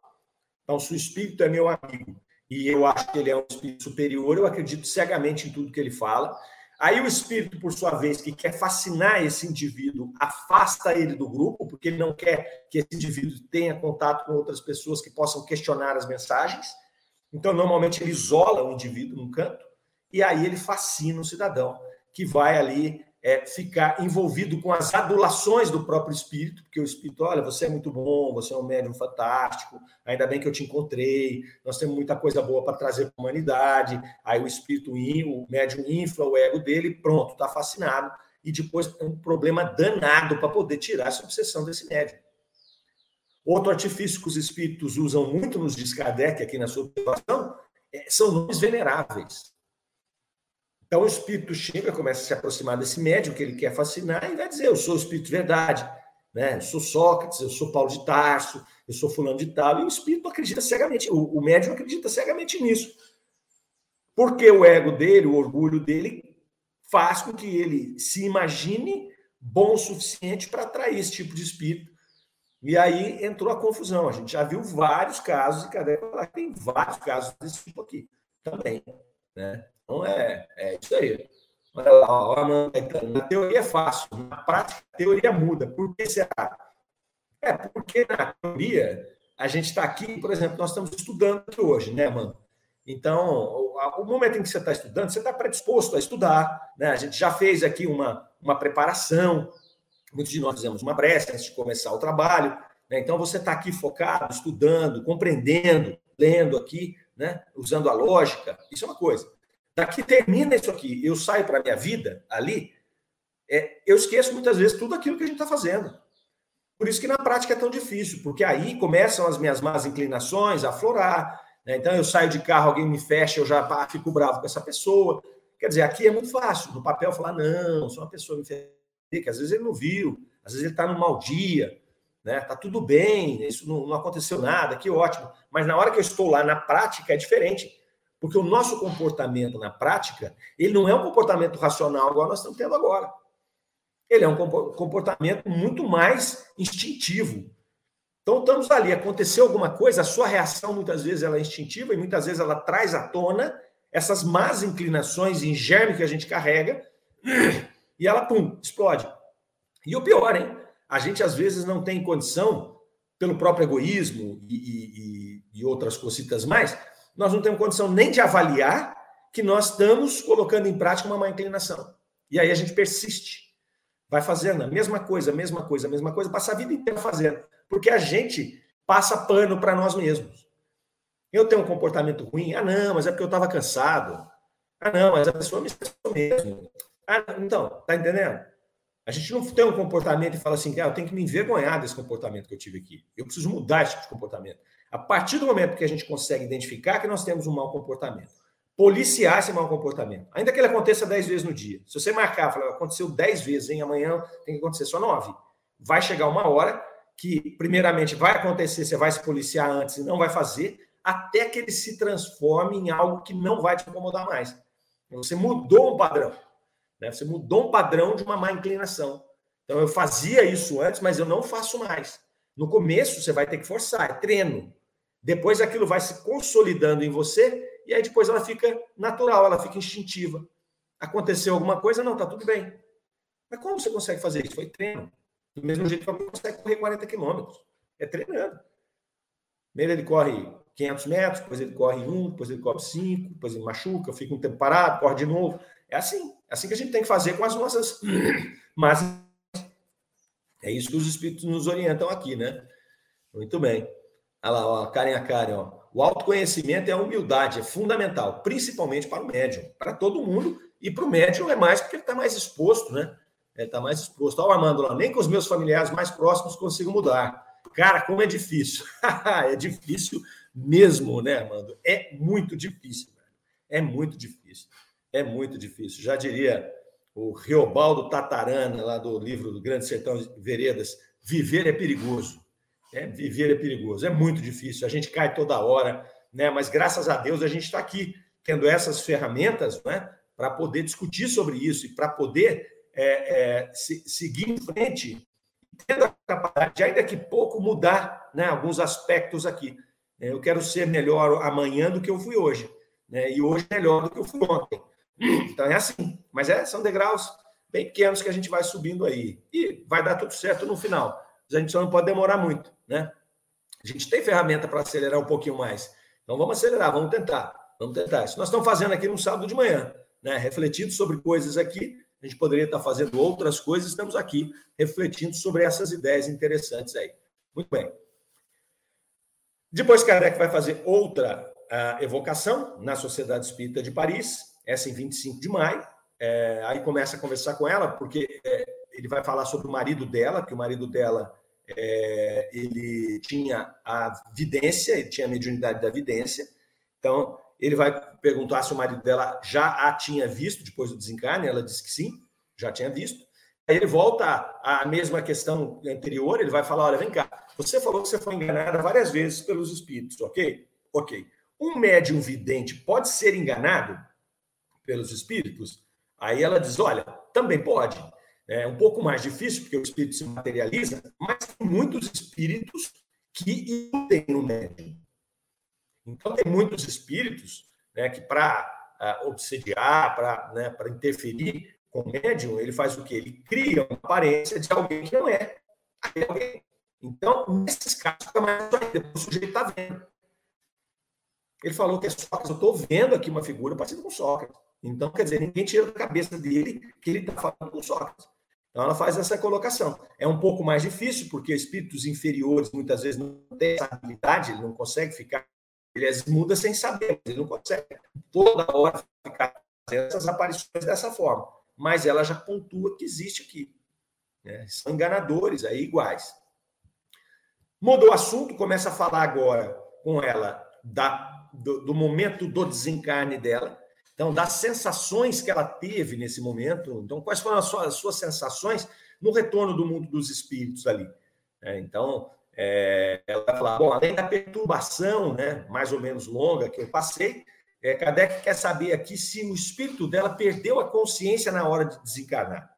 Então, se o espírito é meu amigo e eu acho que ele é um espírito superior, eu acredito cegamente em tudo que ele fala. Aí o espírito, por sua vez, que quer fascinar esse indivíduo, afasta ele do grupo, porque ele não quer que esse indivíduo tenha contato com outras pessoas que possam questionar as mensagens. Então, normalmente, ele isola o indivíduo num canto e aí ele fascina o cidadão, que vai ali é, ficar envolvido com as adulações do próprio espírito, porque o espírito, olha, você é muito bom, você é um médium fantástico, ainda bem que eu te encontrei, nós temos muita coisa boa para trazer para a humanidade. Aí o espírito, o médium infla o ego dele, pronto, está fascinado. E depois é um problema danado para poder tirar essa obsessão desse médium. Outro artifício que os espíritos usam muito nos diz aqui na sua observação, é, são nomes veneráveis. Então o espírito chega, começa a se aproximar desse médium que ele quer fascinar e vai dizer: Eu sou o espírito de verdade, né? eu sou Sócrates, eu sou Paulo de Tarso, eu sou fulano de tal. E o espírito acredita cegamente, o, o médium acredita cegamente nisso. Porque o ego dele, o orgulho dele, faz com que ele se imagine bom o suficiente para atrair esse tipo de espírito. E aí entrou a confusão. A gente já viu vários casos, e que tem vários casos desse tipo aqui também. Né? Então é isso aí. Olha lá, ó, na teoria é fácil, na prática a teoria muda. Por que será? É porque na teoria a gente está aqui, por exemplo, nós estamos estudando aqui hoje, né, mano? Então, o, momento em que você está estudando, você está predisposto a estudar, né? A gente já fez aqui uma, uma preparação, muitos de nós fizemos uma prece antes de começar o trabalho, né? Então você está aqui focado, estudando, compreendendo, lendo aqui, né? Usando a lógica, isso é uma coisa. Daqui termina isso aqui, eu saio para a minha vida ali, é, eu esqueço muitas vezes tudo aquilo que a gente está fazendo. Por isso que na prática é tão difícil, porque aí começam as minhas más inclinações a aflorar. Né? Então eu saio de carro, alguém me fecha, eu já pá, fico bravo com essa pessoa. Quer dizer, aqui é muito fácil, no papel, falar, não, sou uma pessoa me que às vezes ele não viu, às vezes ele está num mau dia, né? Tá tudo bem, isso não, não aconteceu nada, que ótimo. Mas na hora que eu estou lá na prática é diferente. Porque o nosso comportamento na prática, ele não é um comportamento racional igual nós estamos tendo agora. Ele é um comportamento muito mais instintivo. Então estamos ali, aconteceu alguma coisa, a sua reação muitas vezes ela é instintiva e muitas vezes ela traz à tona essas más inclinações em germe que a gente carrega e ela, pum, explode. E o pior, hein? A gente às vezes não tem condição, pelo próprio egoísmo e, e, e outras cositas mais, nós não temos condição nem de avaliar que nós estamos colocando em prática uma má inclinação. E aí a gente persiste. Vai fazendo a mesma coisa, a mesma coisa, a mesma coisa, passa a vida inteira fazendo. Porque a gente passa pano para nós mesmos. Eu tenho um comportamento ruim. Ah, não, mas é porque eu estava cansado. Ah, não, mas a pessoa me estressou mesmo. Ah, então, tá entendendo? A gente não tem um comportamento e fala assim, ah, eu tenho que me envergonhar desse comportamento que eu tive aqui. Eu preciso mudar esse tipo de comportamento. A partir do momento que a gente consegue identificar que nós temos um mau comportamento, policiar esse mau comportamento, ainda que ele aconteça 10 vezes no dia. Se você marcar, falar, aconteceu 10 vezes, em amanhã tem que acontecer só 9. Vai chegar uma hora que, primeiramente, vai acontecer, você vai se policiar antes e não vai fazer, até que ele se transforme em algo que não vai te incomodar mais. Você mudou um padrão. Né? Você mudou um padrão de uma má inclinação. Então, eu fazia isso antes, mas eu não faço mais. No começo, você vai ter que forçar, é treino. Depois aquilo vai se consolidando em você e aí depois ela fica natural, ela fica instintiva. Aconteceu alguma coisa? Não, tá tudo bem. Mas como você consegue fazer isso? Foi treino. Do mesmo jeito que você consegue correr 40 quilômetros. É treinando. Primeiro ele corre 500 metros, depois ele corre um, depois ele corre cinco, depois ele machuca, fica um tempo parado, corre de novo. É assim. É assim que a gente tem que fazer com as nossas mas É isso que os espíritos nos orientam aqui, né? Muito bem. Olha lá, ó, Karen a Karen, ó. O autoconhecimento é a humildade, é fundamental, principalmente para o médium, para todo mundo, e para o médium é mais porque ele está mais exposto, né? Ele está mais exposto. Olha o Armando lá, nem com os meus familiares mais próximos consigo mudar. Cara, como é difícil. é difícil mesmo, né, Armando? É muito difícil, velho. É muito difícil. É muito difícil. Já diria o Riobaldo Tatarana, lá do livro do Grande Sertão Veredas, Viver é perigoso. É, viver é perigoso, é muito difícil. A gente cai toda hora, né? Mas graças a Deus a gente está aqui tendo essas ferramentas, né? Para poder discutir sobre isso e para poder é, é, se, seguir em frente, tendo a capacidade de, ainda que pouco, mudar né, alguns aspectos aqui. É, eu quero ser melhor amanhã do que eu fui hoje, né? E hoje melhor do que eu fui ontem. Então é assim, mas é, são degraus bem pequenos que a gente vai subindo aí. E vai dar tudo certo no final. Mas a gente só não pode demorar muito, né? A gente tem ferramenta para acelerar um pouquinho mais. Então vamos acelerar, vamos tentar. Vamos tentar. Isso nós estamos fazendo aqui no sábado de manhã, né? Refletindo sobre coisas aqui. A gente poderia estar fazendo outras coisas, estamos aqui refletindo sobre essas ideias interessantes aí. Muito bem. Depois Kardec vai fazer outra uh, evocação na Sociedade Espírita de Paris, essa em 25 de maio. É, aí começa a conversar com ela, porque é, ele vai falar sobre o marido dela, que o marido dela é, ele tinha a vidência, ele tinha a mediunidade da vidência. Então, ele vai perguntar se o marido dela já a tinha visto depois do desencarne. Ela disse que sim, já tinha visto. Aí ele volta à mesma questão anterior, ele vai falar: olha, vem cá, você falou que você foi enganada várias vezes pelos espíritos, ok? Ok. Um médium vidente pode ser enganado pelos espíritos? Aí ela diz: olha, também pode. É um pouco mais difícil, porque o espírito se materializa, mas tem muitos espíritos que iludem no médium. Então, tem muitos espíritos né, que, para uh, ah, obsediar, para né, interferir com o médium, ele faz o quê? Ele cria uma aparência de alguém que não é. Alguém. Então, nesses casos, fica mais ainda, o sujeito está vendo. Ele falou que é Sócrates, eu estou vendo aqui uma figura parecida com Sócrates. Então, quer dizer, ninguém tira da cabeça dele que ele está falando com Sócrates. Então, ela faz essa colocação. É um pouco mais difícil, porque espíritos inferiores muitas vezes não têm essa habilidade, ele não consegue ficar. Ele muda sem saber, ele não consegue toda hora ficar fazendo essas aparições dessa forma. Mas ela já pontua que existe aqui. Né? São enganadores aí iguais. Mudou o assunto, começa a falar agora com ela da, do, do momento do desencarne dela então, das sensações que ela teve nesse momento. Então, quais foram as suas, as suas sensações no retorno do mundo dos espíritos ali? É, então, é, ela vai falar: bom, além da perturbação, né, mais ou menos longa que eu passei, é, Kardec quer saber aqui se o espírito dela perdeu a consciência na hora de desencarnar.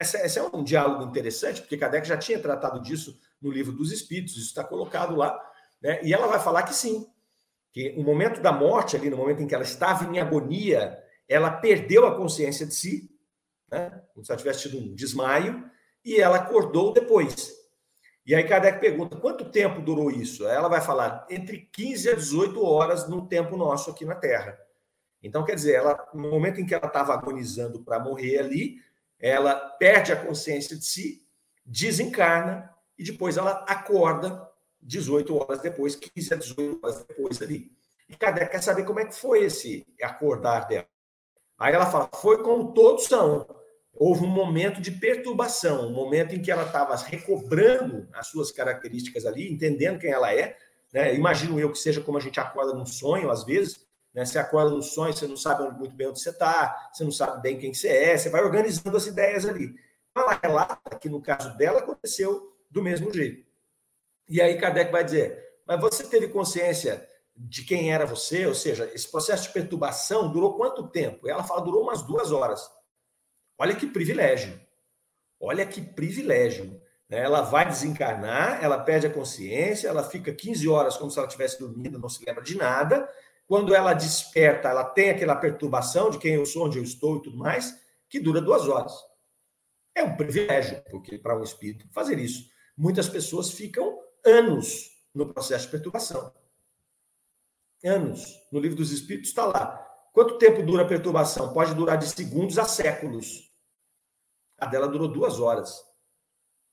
Esse é um diálogo interessante, porque Kardec já tinha tratado disso no livro dos Espíritos, isso está colocado lá, né? e ela vai falar que sim, que no momento da morte, ali, no momento em que ela estava em agonia, ela perdeu a consciência de si, né? como se ela tivesse tido um desmaio, e ela acordou depois. E aí Kardec pergunta, quanto tempo durou isso? Ela vai falar, entre 15 a 18 horas no tempo nosso aqui na Terra. Então, quer dizer, ela, no momento em que ela estava agonizando para morrer ali, ela perde a consciência de si, desencarna, e depois ela acorda 18 horas depois, 15 a 18 horas depois ali. E Kardec quer saber como é que foi esse acordar dela. Aí ela fala, foi como todos são. Houve um momento de perturbação, um momento em que ela estava recobrando as suas características ali, entendendo quem ela é. Né? Imagino eu que seja como a gente acorda num sonho, às vezes. Né? Você acorda num sonho, você não sabe muito bem onde você está, você não sabe bem quem você é, você vai organizando as ideias ali. Ela relata que no caso dela aconteceu do mesmo jeito. E aí Kardec vai dizer: mas você teve consciência de quem era você? Ou seja, esse processo de perturbação durou quanto tempo? Ela fala: durou umas duas horas. Olha que privilégio. Olha que privilégio. Né? Ela vai desencarnar, ela perde a consciência, ela fica 15 horas como se ela estivesse dormindo, não se lembra de nada. Quando ela desperta, ela tem aquela perturbação de quem eu sou, onde eu estou e tudo mais, que dura duas horas. É um privilégio, porque para um espírito fazer isso. Muitas pessoas ficam anos no processo de perturbação. Anos. No livro dos Espíritos está lá. Quanto tempo dura a perturbação? Pode durar de segundos a séculos. A dela durou duas horas.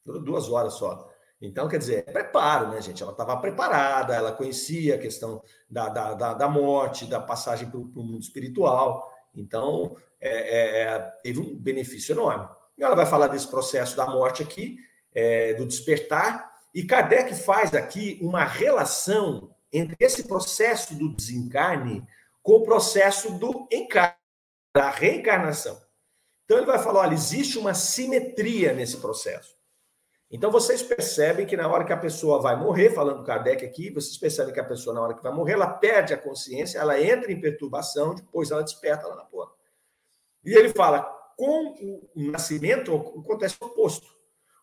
Durou duas horas só. Então, quer dizer, é preparo, né, gente? Ela estava preparada, ela conhecia a questão da, da, da, da morte, da passagem para o mundo espiritual. Então, é, é, é, teve um benefício enorme. E ela vai falar desse processo da morte aqui, é, do despertar, e Kardec faz aqui uma relação entre esse processo do desencarne com o processo do encarne, da reencarnação. Então ele vai falar: olha, existe uma simetria nesse processo. Então vocês percebem que na hora que a pessoa vai morrer, falando Kardec aqui, vocês percebem que a pessoa, na hora que vai morrer, ela perde a consciência, ela entra em perturbação, depois ela desperta lá na porta. E ele fala: com o nascimento acontece o oposto.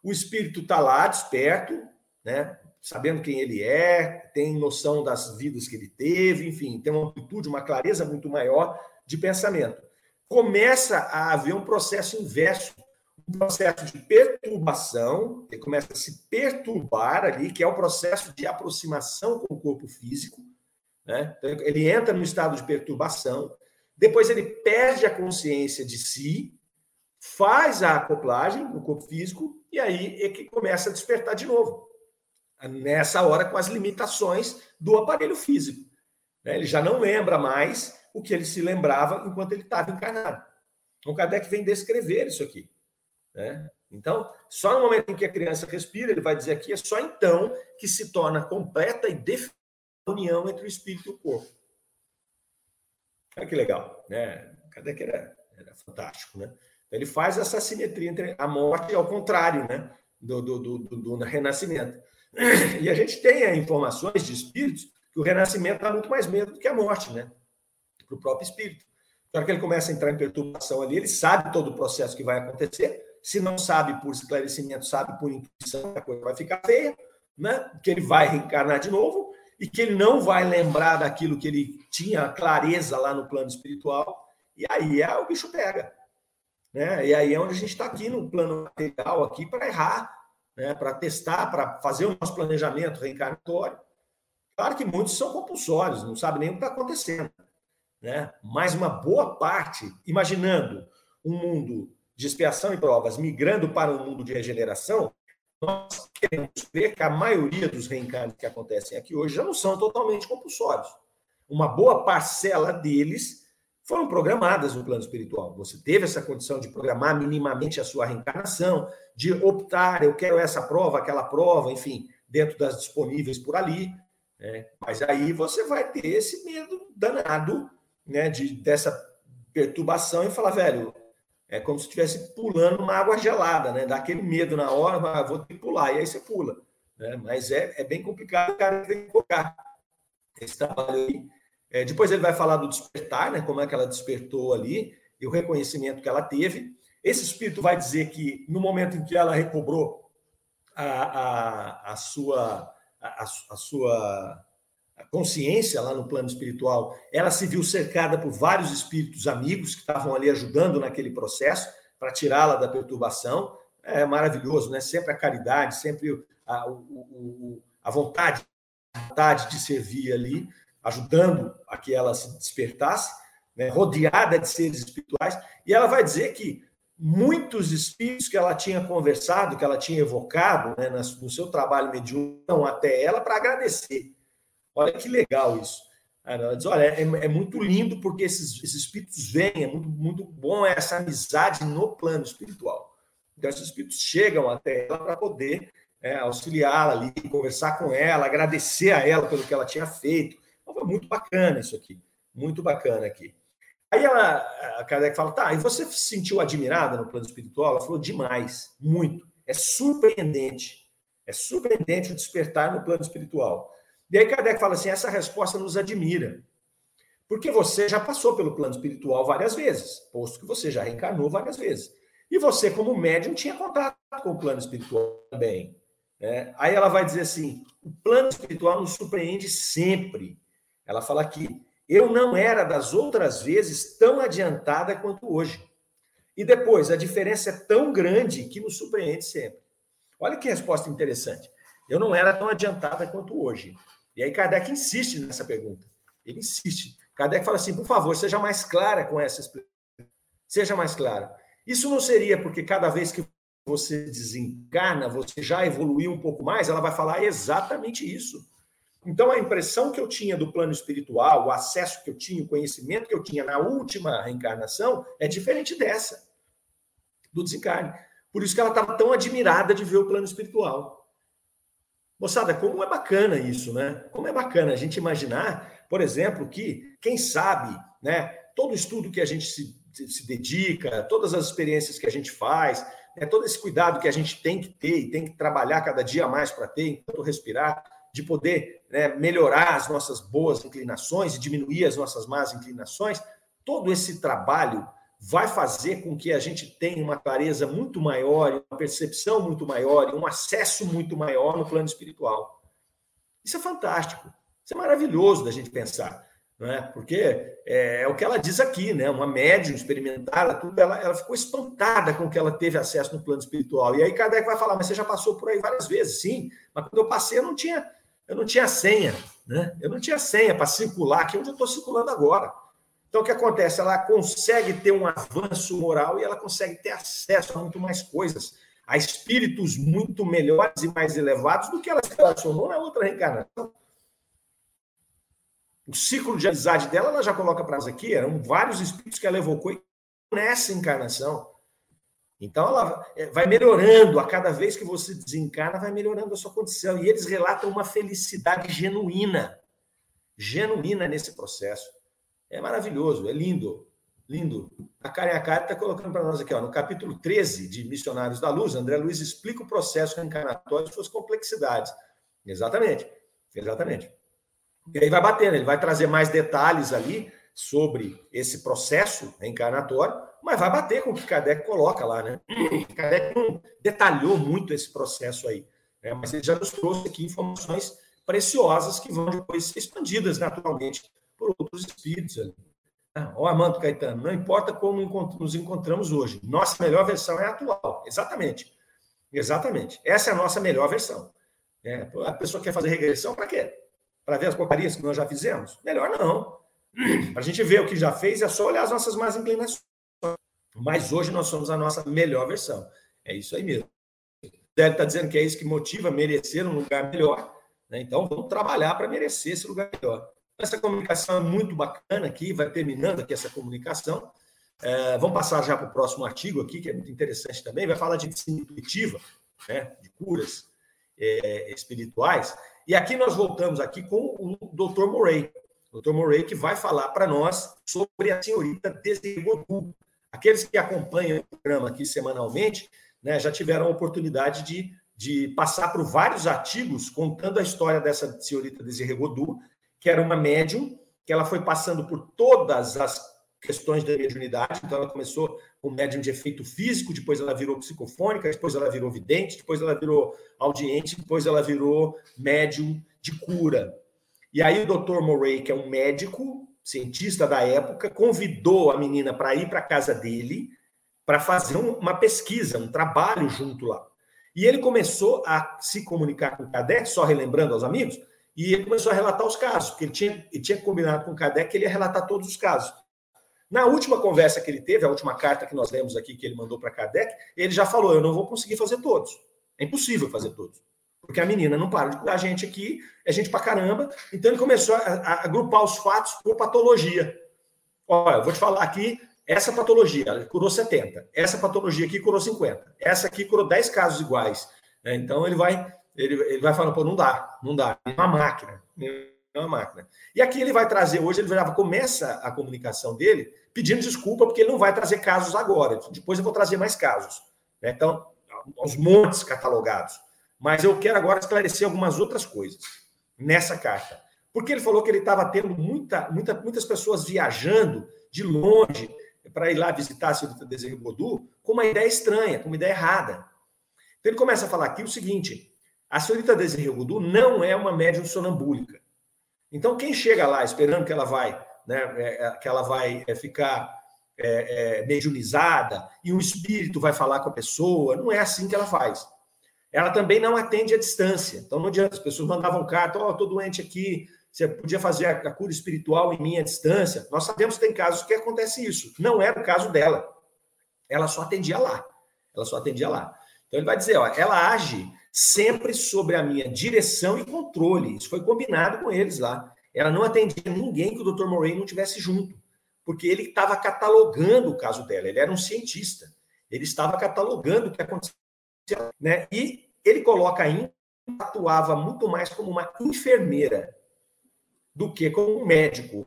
O espírito está lá, desperto, né? sabendo quem ele é, tem noção das vidas que ele teve, enfim, tem uma amplitude, uma clareza muito maior de pensamento. Começa a haver um processo inverso um processo de perturbação, ele começa a se perturbar ali, que é o processo de aproximação com o corpo físico. Né? Então, ele entra no estado de perturbação, depois ele perde a consciência de si, faz a acoplagem no corpo físico, e aí é que começa a despertar de novo. Nessa hora, com as limitações do aparelho físico. Né? Ele já não lembra mais o que ele se lembrava enquanto ele estava encarnado. Então, Kardec vem descrever isso aqui. Né? Então, só no momento em que a criança respira, ele vai dizer aqui, é só então que se torna completa e definitiva a união entre o espírito e o corpo. Olha que legal, né? Kardec era, era fantástico, né? Ele faz essa simetria entre a morte e ao contrário, né? Do, do, do, do renascimento. E a gente tem informações de espíritos que o renascimento dá muito mais medo do que a morte, né? Para o próprio espírito. Hora que ele começa a entrar em perturbação ali, ele sabe todo o processo que vai acontecer, se não sabe por esclarecimento, sabe por intuição, a coisa vai ficar feia, né? que ele vai reencarnar de novo e que ele não vai lembrar daquilo que ele tinha clareza lá no plano espiritual, e aí é, o bicho pega. Né? E aí é onde a gente está aqui no plano material aqui para errar, né? para testar, para fazer o nosso planejamento reencarnatório. Claro que muitos são compulsórios, não sabem nem o que está acontecendo. Né? Mas uma boa parte, imaginando um mundo de expiação e provas migrando para um mundo de regeneração, nós queremos ver que a maioria dos reencarnes que acontecem aqui hoje já não são totalmente compulsórios. Uma boa parcela deles foram programadas no plano espiritual. Você teve essa condição de programar minimamente a sua reencarnação, de optar, eu quero essa prova, aquela prova, enfim, dentro das disponíveis por ali. Né? Mas aí você vai ter esse medo danado né, de, dessa perturbação e falar, velho, é como se estivesse pulando uma água gelada, né? Dá aquele medo na hora, mas ah, vou ter que pular, e aí você pula. Né? Mas é, é bem complicado, o cara tem que focar esse trabalho aí. É, depois ele vai falar do despertar, né? Como é que ela despertou ali, e o reconhecimento que ela teve. Esse espírito vai dizer que no momento em que ela recobrou a, a, a sua, a, a sua consciência lá no plano espiritual, ela se viu cercada por vários espíritos amigos que estavam ali ajudando naquele processo para tirá-la da perturbação. É maravilhoso, né? Sempre a caridade, sempre a, o, a vontade, a vontade de servir ali, ajudando a que ela se despertasse, né? rodeada de seres espirituais. E ela vai dizer que muitos espíritos que ela tinha conversado, que ela tinha evocado né, no seu trabalho mediúnico até ela para agradecer Olha que legal isso. Ela diz, olha, é, é muito lindo porque esses, esses espíritos vêm, é muito, muito bom essa amizade no plano espiritual. Então, esses espíritos chegam até ela para poder é, auxiliá-la ali, conversar com ela, agradecer a ela pelo que ela tinha feito. Então, foi muito bacana isso aqui, muito bacana aqui. Aí ela, a Kardec fala, tá, e você se sentiu admirada no plano espiritual? Ela falou, demais, muito. É surpreendente. É surpreendente o despertar no plano espiritual. E aí Kardec fala assim: essa resposta nos admira. Porque você já passou pelo plano espiritual várias vezes, posto que você já reencarnou várias vezes. E você, como médium, tinha contato com o plano espiritual também. Né? Aí ela vai dizer assim: o plano espiritual nos surpreende sempre. Ela fala aqui: eu não era das outras vezes tão adiantada quanto hoje. E depois, a diferença é tão grande que nos surpreende sempre. Olha que resposta interessante. Eu não era tão adiantada quanto hoje. E aí Kardec insiste nessa pergunta. Ele insiste. Kardec fala assim, por favor, seja mais clara com essa explicação. Seja mais clara. Isso não seria porque cada vez que você desencarna, você já evoluiu um pouco mais, ela vai falar exatamente isso. Então, a impressão que eu tinha do plano espiritual, o acesso que eu tinha, o conhecimento que eu tinha na última reencarnação, é diferente dessa, do desencarne. Por isso que ela estava tão admirada de ver o plano espiritual. Moçada, como é bacana isso, né? Como é bacana a gente imaginar, por exemplo, que, quem sabe, né, todo estudo que a gente se, se dedica, todas as experiências que a gente faz, é todo esse cuidado que a gente tem que ter e tem que trabalhar cada dia mais para ter, enquanto respirar, de poder né, melhorar as nossas boas inclinações e diminuir as nossas más inclinações, todo esse trabalho vai fazer com que a gente tenha uma clareza muito maior, uma percepção muito maior, um acesso muito maior no plano espiritual. Isso é fantástico, isso é maravilhoso da gente pensar, não é? Porque é, é o que ela diz aqui, né? Uma médium experimentada, tudo, ela, ela ficou espantada com que ela teve acesso no plano espiritual. E aí Kardec vai falar, mas você já passou por aí várias vezes, sim, mas quando eu passei eu não tinha, eu não tinha senha, né? Eu não tinha senha para circular aqui onde eu estou circulando agora. Então, o que acontece? Ela consegue ter um avanço moral e ela consegue ter acesso a muito mais coisas, a espíritos muito melhores e mais elevados do que ela se relacionou na outra reencarnação. O ciclo de amizade dela, ela já coloca para nós aqui, eram vários espíritos que ela evocou nessa encarnação. Então, ela é, vai melhorando, a cada vez que você desencarna, vai melhorando a sua condição. E eles relatam uma felicidade genuína, genuína nesse processo. É maravilhoso, é lindo, lindo. A Karen Akari está colocando para nós aqui, ó, no capítulo 13 de Missionários da Luz, André Luiz explica o processo reencarnatório e suas complexidades. Exatamente, exatamente. E aí vai batendo, ele vai trazer mais detalhes ali sobre esse processo reencarnatório, mas vai bater com o que Kardec coloca lá, né? Kardec não detalhou muito esse processo aí, né? mas ele já nos trouxe aqui informações preciosas que vão depois ser expandidas naturalmente por outros espíritos ali. Ah, o Armando Caetano, não importa como nos encontramos hoje, nossa melhor versão é a atual. Exatamente. Exatamente. Essa é a nossa melhor versão. É, a pessoa quer fazer regressão para quê? Para ver as porcarias que nós já fizemos? Melhor não. Para a gente ver o que já fez, é só olhar as nossas más inclinações. Mas hoje nós somos a nossa melhor versão. É isso aí mesmo. Ele está dizendo que é isso que motiva merecer um lugar melhor. Né? Então, vamos trabalhar para merecer esse lugar melhor. Essa comunicação é muito bacana aqui, vai terminando aqui essa comunicação. É, vamos passar já para o próximo artigo aqui, que é muito interessante também, vai falar de medicina intuitiva, né, de curas é, espirituais. E aqui nós voltamos aqui com o Dr. Morey. O Dr. Morey que vai falar para nós sobre a senhorita Desigodu. Aqueles que acompanham o programa aqui semanalmente né, já tiveram a oportunidade de, de passar por vários artigos contando a história dessa senhorita Desigodu, que era uma médium, que ela foi passando por todas as questões da mediunidade. Então, ela começou com médium de efeito físico, depois ela virou psicofônica, depois ela virou vidente, depois ela virou audiente, depois ela virou médium de cura. E aí o Dr. Murray, que é um médico, cientista da época, convidou a menina para ir para a casa dele para fazer uma pesquisa, um trabalho junto lá. E ele começou a se comunicar com o Kardec, só relembrando aos amigos, e ele começou a relatar os casos, porque ele tinha, ele tinha combinado com o Kardec que ele ia relatar todos os casos. Na última conversa que ele teve, a última carta que nós lemos aqui, que ele mandou para Kardec, ele já falou: Eu não vou conseguir fazer todos. É impossível fazer todos. Porque a menina não para de cuidar a gente aqui, é gente para caramba. Então ele começou a, a, agrupar os fatos por patologia. Olha, eu vou te falar aqui: essa patologia curou 70, essa patologia aqui curou 50, essa aqui curou 10 casos iguais. Então ele vai ele, ele vai falando, pô, não dá, não dá, é uma máquina, é uma máquina. E aqui ele vai trazer, hoje ele já começa a comunicação dele pedindo desculpa, porque ele não vai trazer casos agora, depois eu vou trazer mais casos. Né? Então, os montes catalogados. Mas eu quero agora esclarecer algumas outras coisas nessa carta. Porque ele falou que ele estava tendo muita, muita, muitas pessoas viajando de longe para ir lá visitar a Silvita Desejo Bodu com uma ideia estranha, com uma ideia errada. Então ele começa a falar aqui o seguinte: a senhorita Desirê Gudu não é uma médium sonambúlica. Então, quem chega lá esperando que ela vai, né, é, é, que ela vai é, ficar é, é, mediunizada e um espírito vai falar com a pessoa, não é assim que ela faz. Ela também não atende à distância. Então, não adianta. As pessoas mandavam carta, ó, oh, estou doente aqui, você podia fazer a cura espiritual em minha distância. Nós sabemos que tem casos que acontece isso. Não era o caso dela. Ela só atendia lá. Ela só atendia lá. Então, ele vai dizer, ó, ela age sempre sobre a minha direção e controle. Isso foi combinado com eles lá. Ela não atendia ninguém que o Dr. Moray não tivesse junto, porque ele estava catalogando o caso dela. Ele era um cientista. Ele estava catalogando o que acontecia, né? E ele coloca ainda atuava muito mais como uma enfermeira do que como um médico.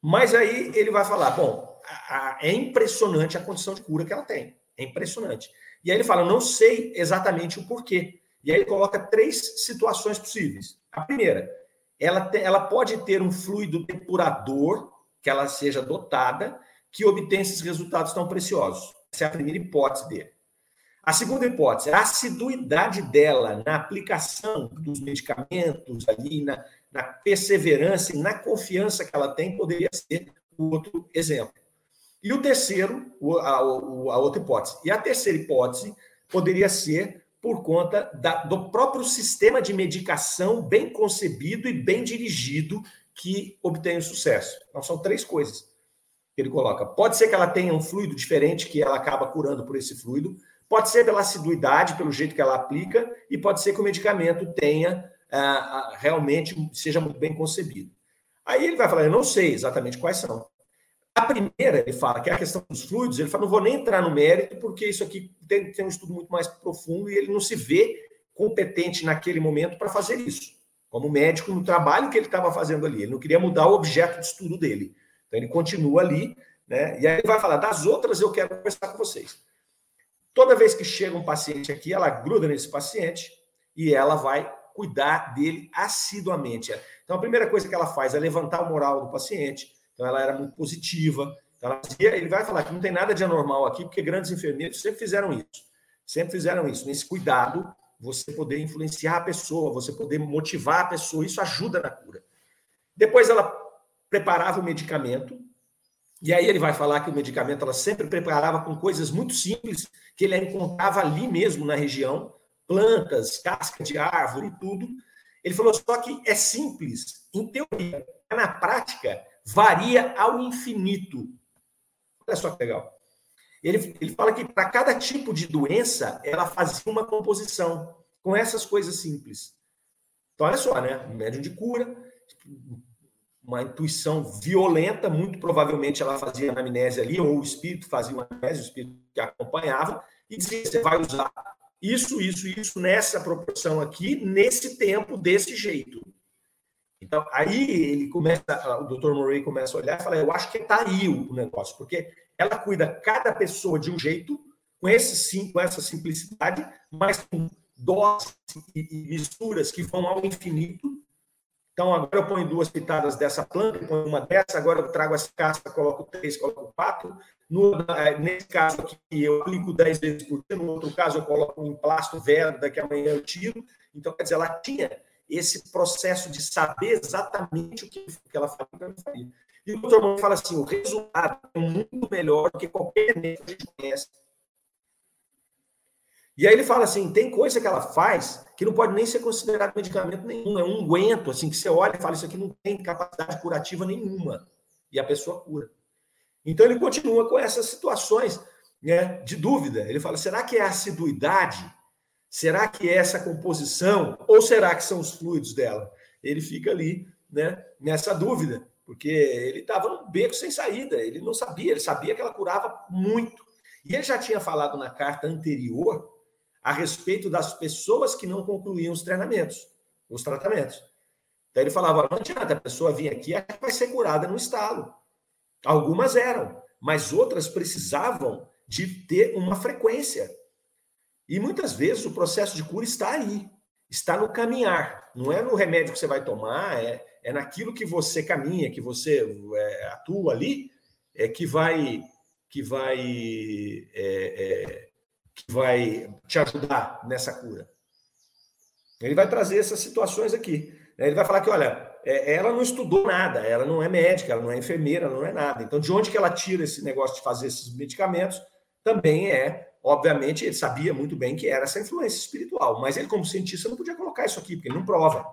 Mas aí ele vai falar, bom, a, a, é impressionante a condição de cura que ela tem. É impressionante. E aí ele fala, não sei exatamente o porquê. E aí ele coloca três situações possíveis. A primeira, ela, te, ela pode ter um fluido depurador, que ela seja dotada, que obtém esses resultados tão preciosos. Essa é a primeira hipótese dele. A segunda hipótese, a assiduidade dela na aplicação dos medicamentos, ali na, na perseverança e na confiança que ela tem, poderia ser o outro exemplo. E o terceiro, a, a outra hipótese. E a terceira hipótese poderia ser por conta da, do próprio sistema de medicação bem concebido e bem dirigido que obtém o sucesso. Então, são três coisas que ele coloca. Pode ser que ela tenha um fluido diferente que ela acaba curando por esse fluido, pode ser pela assiduidade, pelo jeito que ela aplica, e pode ser que o medicamento tenha ah, realmente seja muito bem concebido. Aí ele vai falar, eu não sei exatamente quais são. A primeira, ele fala que é a questão dos fluidos, ele fala, não vou nem entrar no mérito, porque isso aqui tem, tem um estudo muito mais profundo e ele não se vê competente naquele momento para fazer isso. Como médico, no trabalho que ele estava fazendo ali. Ele não queria mudar o objeto de estudo dele. Então ele continua ali, né? E aí ele vai falar, das outras eu quero conversar com vocês. Toda vez que chega um paciente aqui, ela gruda nesse paciente e ela vai cuidar dele assiduamente. Então a primeira coisa que ela faz é levantar o moral do paciente, então ela era muito positiva. Então, ela, ele vai falar que não tem nada de anormal aqui, porque grandes enfermeiros sempre fizeram isso. Sempre fizeram isso. Nesse cuidado, você poder influenciar a pessoa, você poder motivar a pessoa, isso ajuda na cura. Depois ela preparava o medicamento, e aí ele vai falar que o medicamento ela sempre preparava com coisas muito simples que ele encontrava ali mesmo na região, plantas, casca de árvore e tudo. Ele falou só que é simples, em teoria, na prática varia ao infinito. Olha só que legal. Ele, ele fala que para cada tipo de doença, ela fazia uma composição com essas coisas simples. Então, olha só, né? Um médium de cura, uma intuição violenta, muito provavelmente ela fazia anamnese ali, ou o espírito fazia uma anamnese, o espírito que acompanhava, e dizia: você vai usar isso, isso, isso, nessa proporção aqui, nesse tempo, desse jeito. Então, aí ele começa, o Dr. Murray começa a olhar e fala: Eu acho que está aí o negócio, porque ela cuida cada pessoa de um jeito, com, esse, sim, com essa simplicidade, mas com doses e misturas que vão ao infinito. Então, agora eu ponho duas pitadas dessa planta, ponho uma dessa, agora eu trago essa casca, coloco três, coloco quatro. No, nesse caso aqui, eu aplico dez vezes por dia, no outro caso, eu coloco um emplasto velho, daqui a amanhã eu tiro. Então, quer dizer, ela tinha esse processo de saber exatamente o que, ela faria. E o doutor fala assim: o resultado é muito melhor do que qualquer remédio que a gente conhece. E aí ele fala assim: tem coisa que ela faz que não pode nem ser considerado medicamento nenhum, é um unguento, assim, que você olha e fala: isso aqui não tem capacidade curativa nenhuma. E a pessoa cura. Então ele continua com essas situações né, de dúvida. Ele fala: será que é a assiduidade? Será que é essa composição ou será que são os fluidos dela? Ele fica ali, né, nessa dúvida, porque ele estava num beco sem saída, ele não sabia, ele sabia que ela curava muito. E ele já tinha falado na carta anterior a respeito das pessoas que não concluíam os treinamentos, os tratamentos. Então ele falava: não adianta a pessoa vir aqui, ela vai ser curada no estalo. Algumas eram, mas outras precisavam de ter uma frequência. E muitas vezes o processo de cura está aí, está no caminhar. Não é no remédio que você vai tomar, é, é naquilo que você caminha, que você é, atua ali, é que vai que vai é, é, que vai te ajudar nessa cura. Ele vai trazer essas situações aqui. Ele vai falar que, olha, é, ela não estudou nada, ela não é médica, ela não é enfermeira, ela não é nada. Então, de onde que ela tira esse negócio de fazer esses medicamentos? Também é obviamente, ele sabia muito bem que era essa influência espiritual, mas ele, como cientista, não podia colocar isso aqui, porque ele não prova.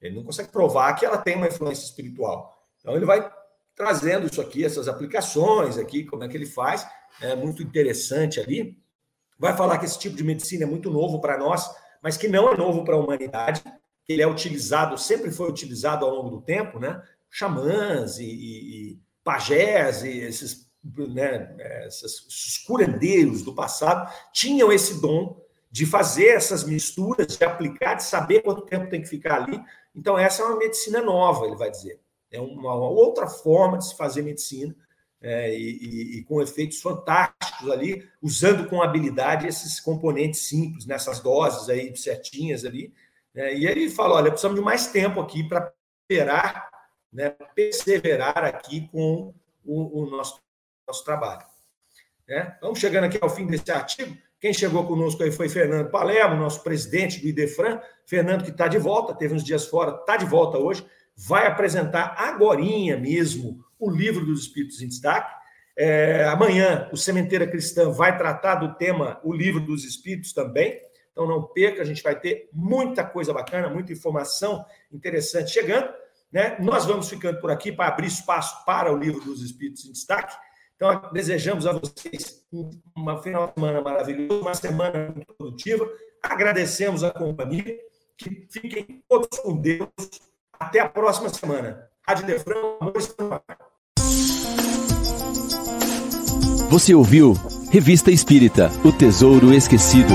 Ele não consegue provar que ela tem uma influência espiritual. Então, ele vai trazendo isso aqui, essas aplicações aqui, como é que ele faz, é muito interessante ali. Vai falar que esse tipo de medicina é muito novo para nós, mas que não é novo para a humanidade, que ele é utilizado, sempre foi utilizado ao longo do tempo, né? Xamãs e, e, e pajés e esses né, esses curandeiros do passado tinham esse dom de fazer essas misturas, de aplicar, de saber quanto tempo tem que ficar ali. Então, essa é uma medicina nova, ele vai dizer. É uma outra forma de se fazer medicina, é, e, e, com efeitos fantásticos ali, usando com habilidade esses componentes simples, nessas doses aí certinhas ali. Né? E ele fala: olha, precisamos de mais tempo aqui para perseverar, né, perseverar aqui com o, o nosso, nosso trabalho. Né? Vamos chegando aqui ao fim desse artigo. Quem chegou conosco aí foi Fernando Palermo, nosso presidente do IDEFRAN. Fernando, que está de volta, teve uns dias fora, está de volta hoje, vai apresentar agorinha mesmo o livro dos Espíritos em Destaque. É, amanhã, o Sementeira Cristã vai tratar do tema O Livro dos Espíritos também. Então, não perca, a gente vai ter muita coisa bacana, muita informação interessante chegando. Né? Nós vamos ficando por aqui para abrir espaço para o Livro dos Espíritos em Destaque. Então, desejamos a vocês uma final de semana maravilhosa, uma semana produtiva. Agradecemos a companhia. Que fiquem todos com Deus. Até a próxima semana. Rádio Defrão, amor Você ouviu Revista Espírita O Tesouro Esquecido.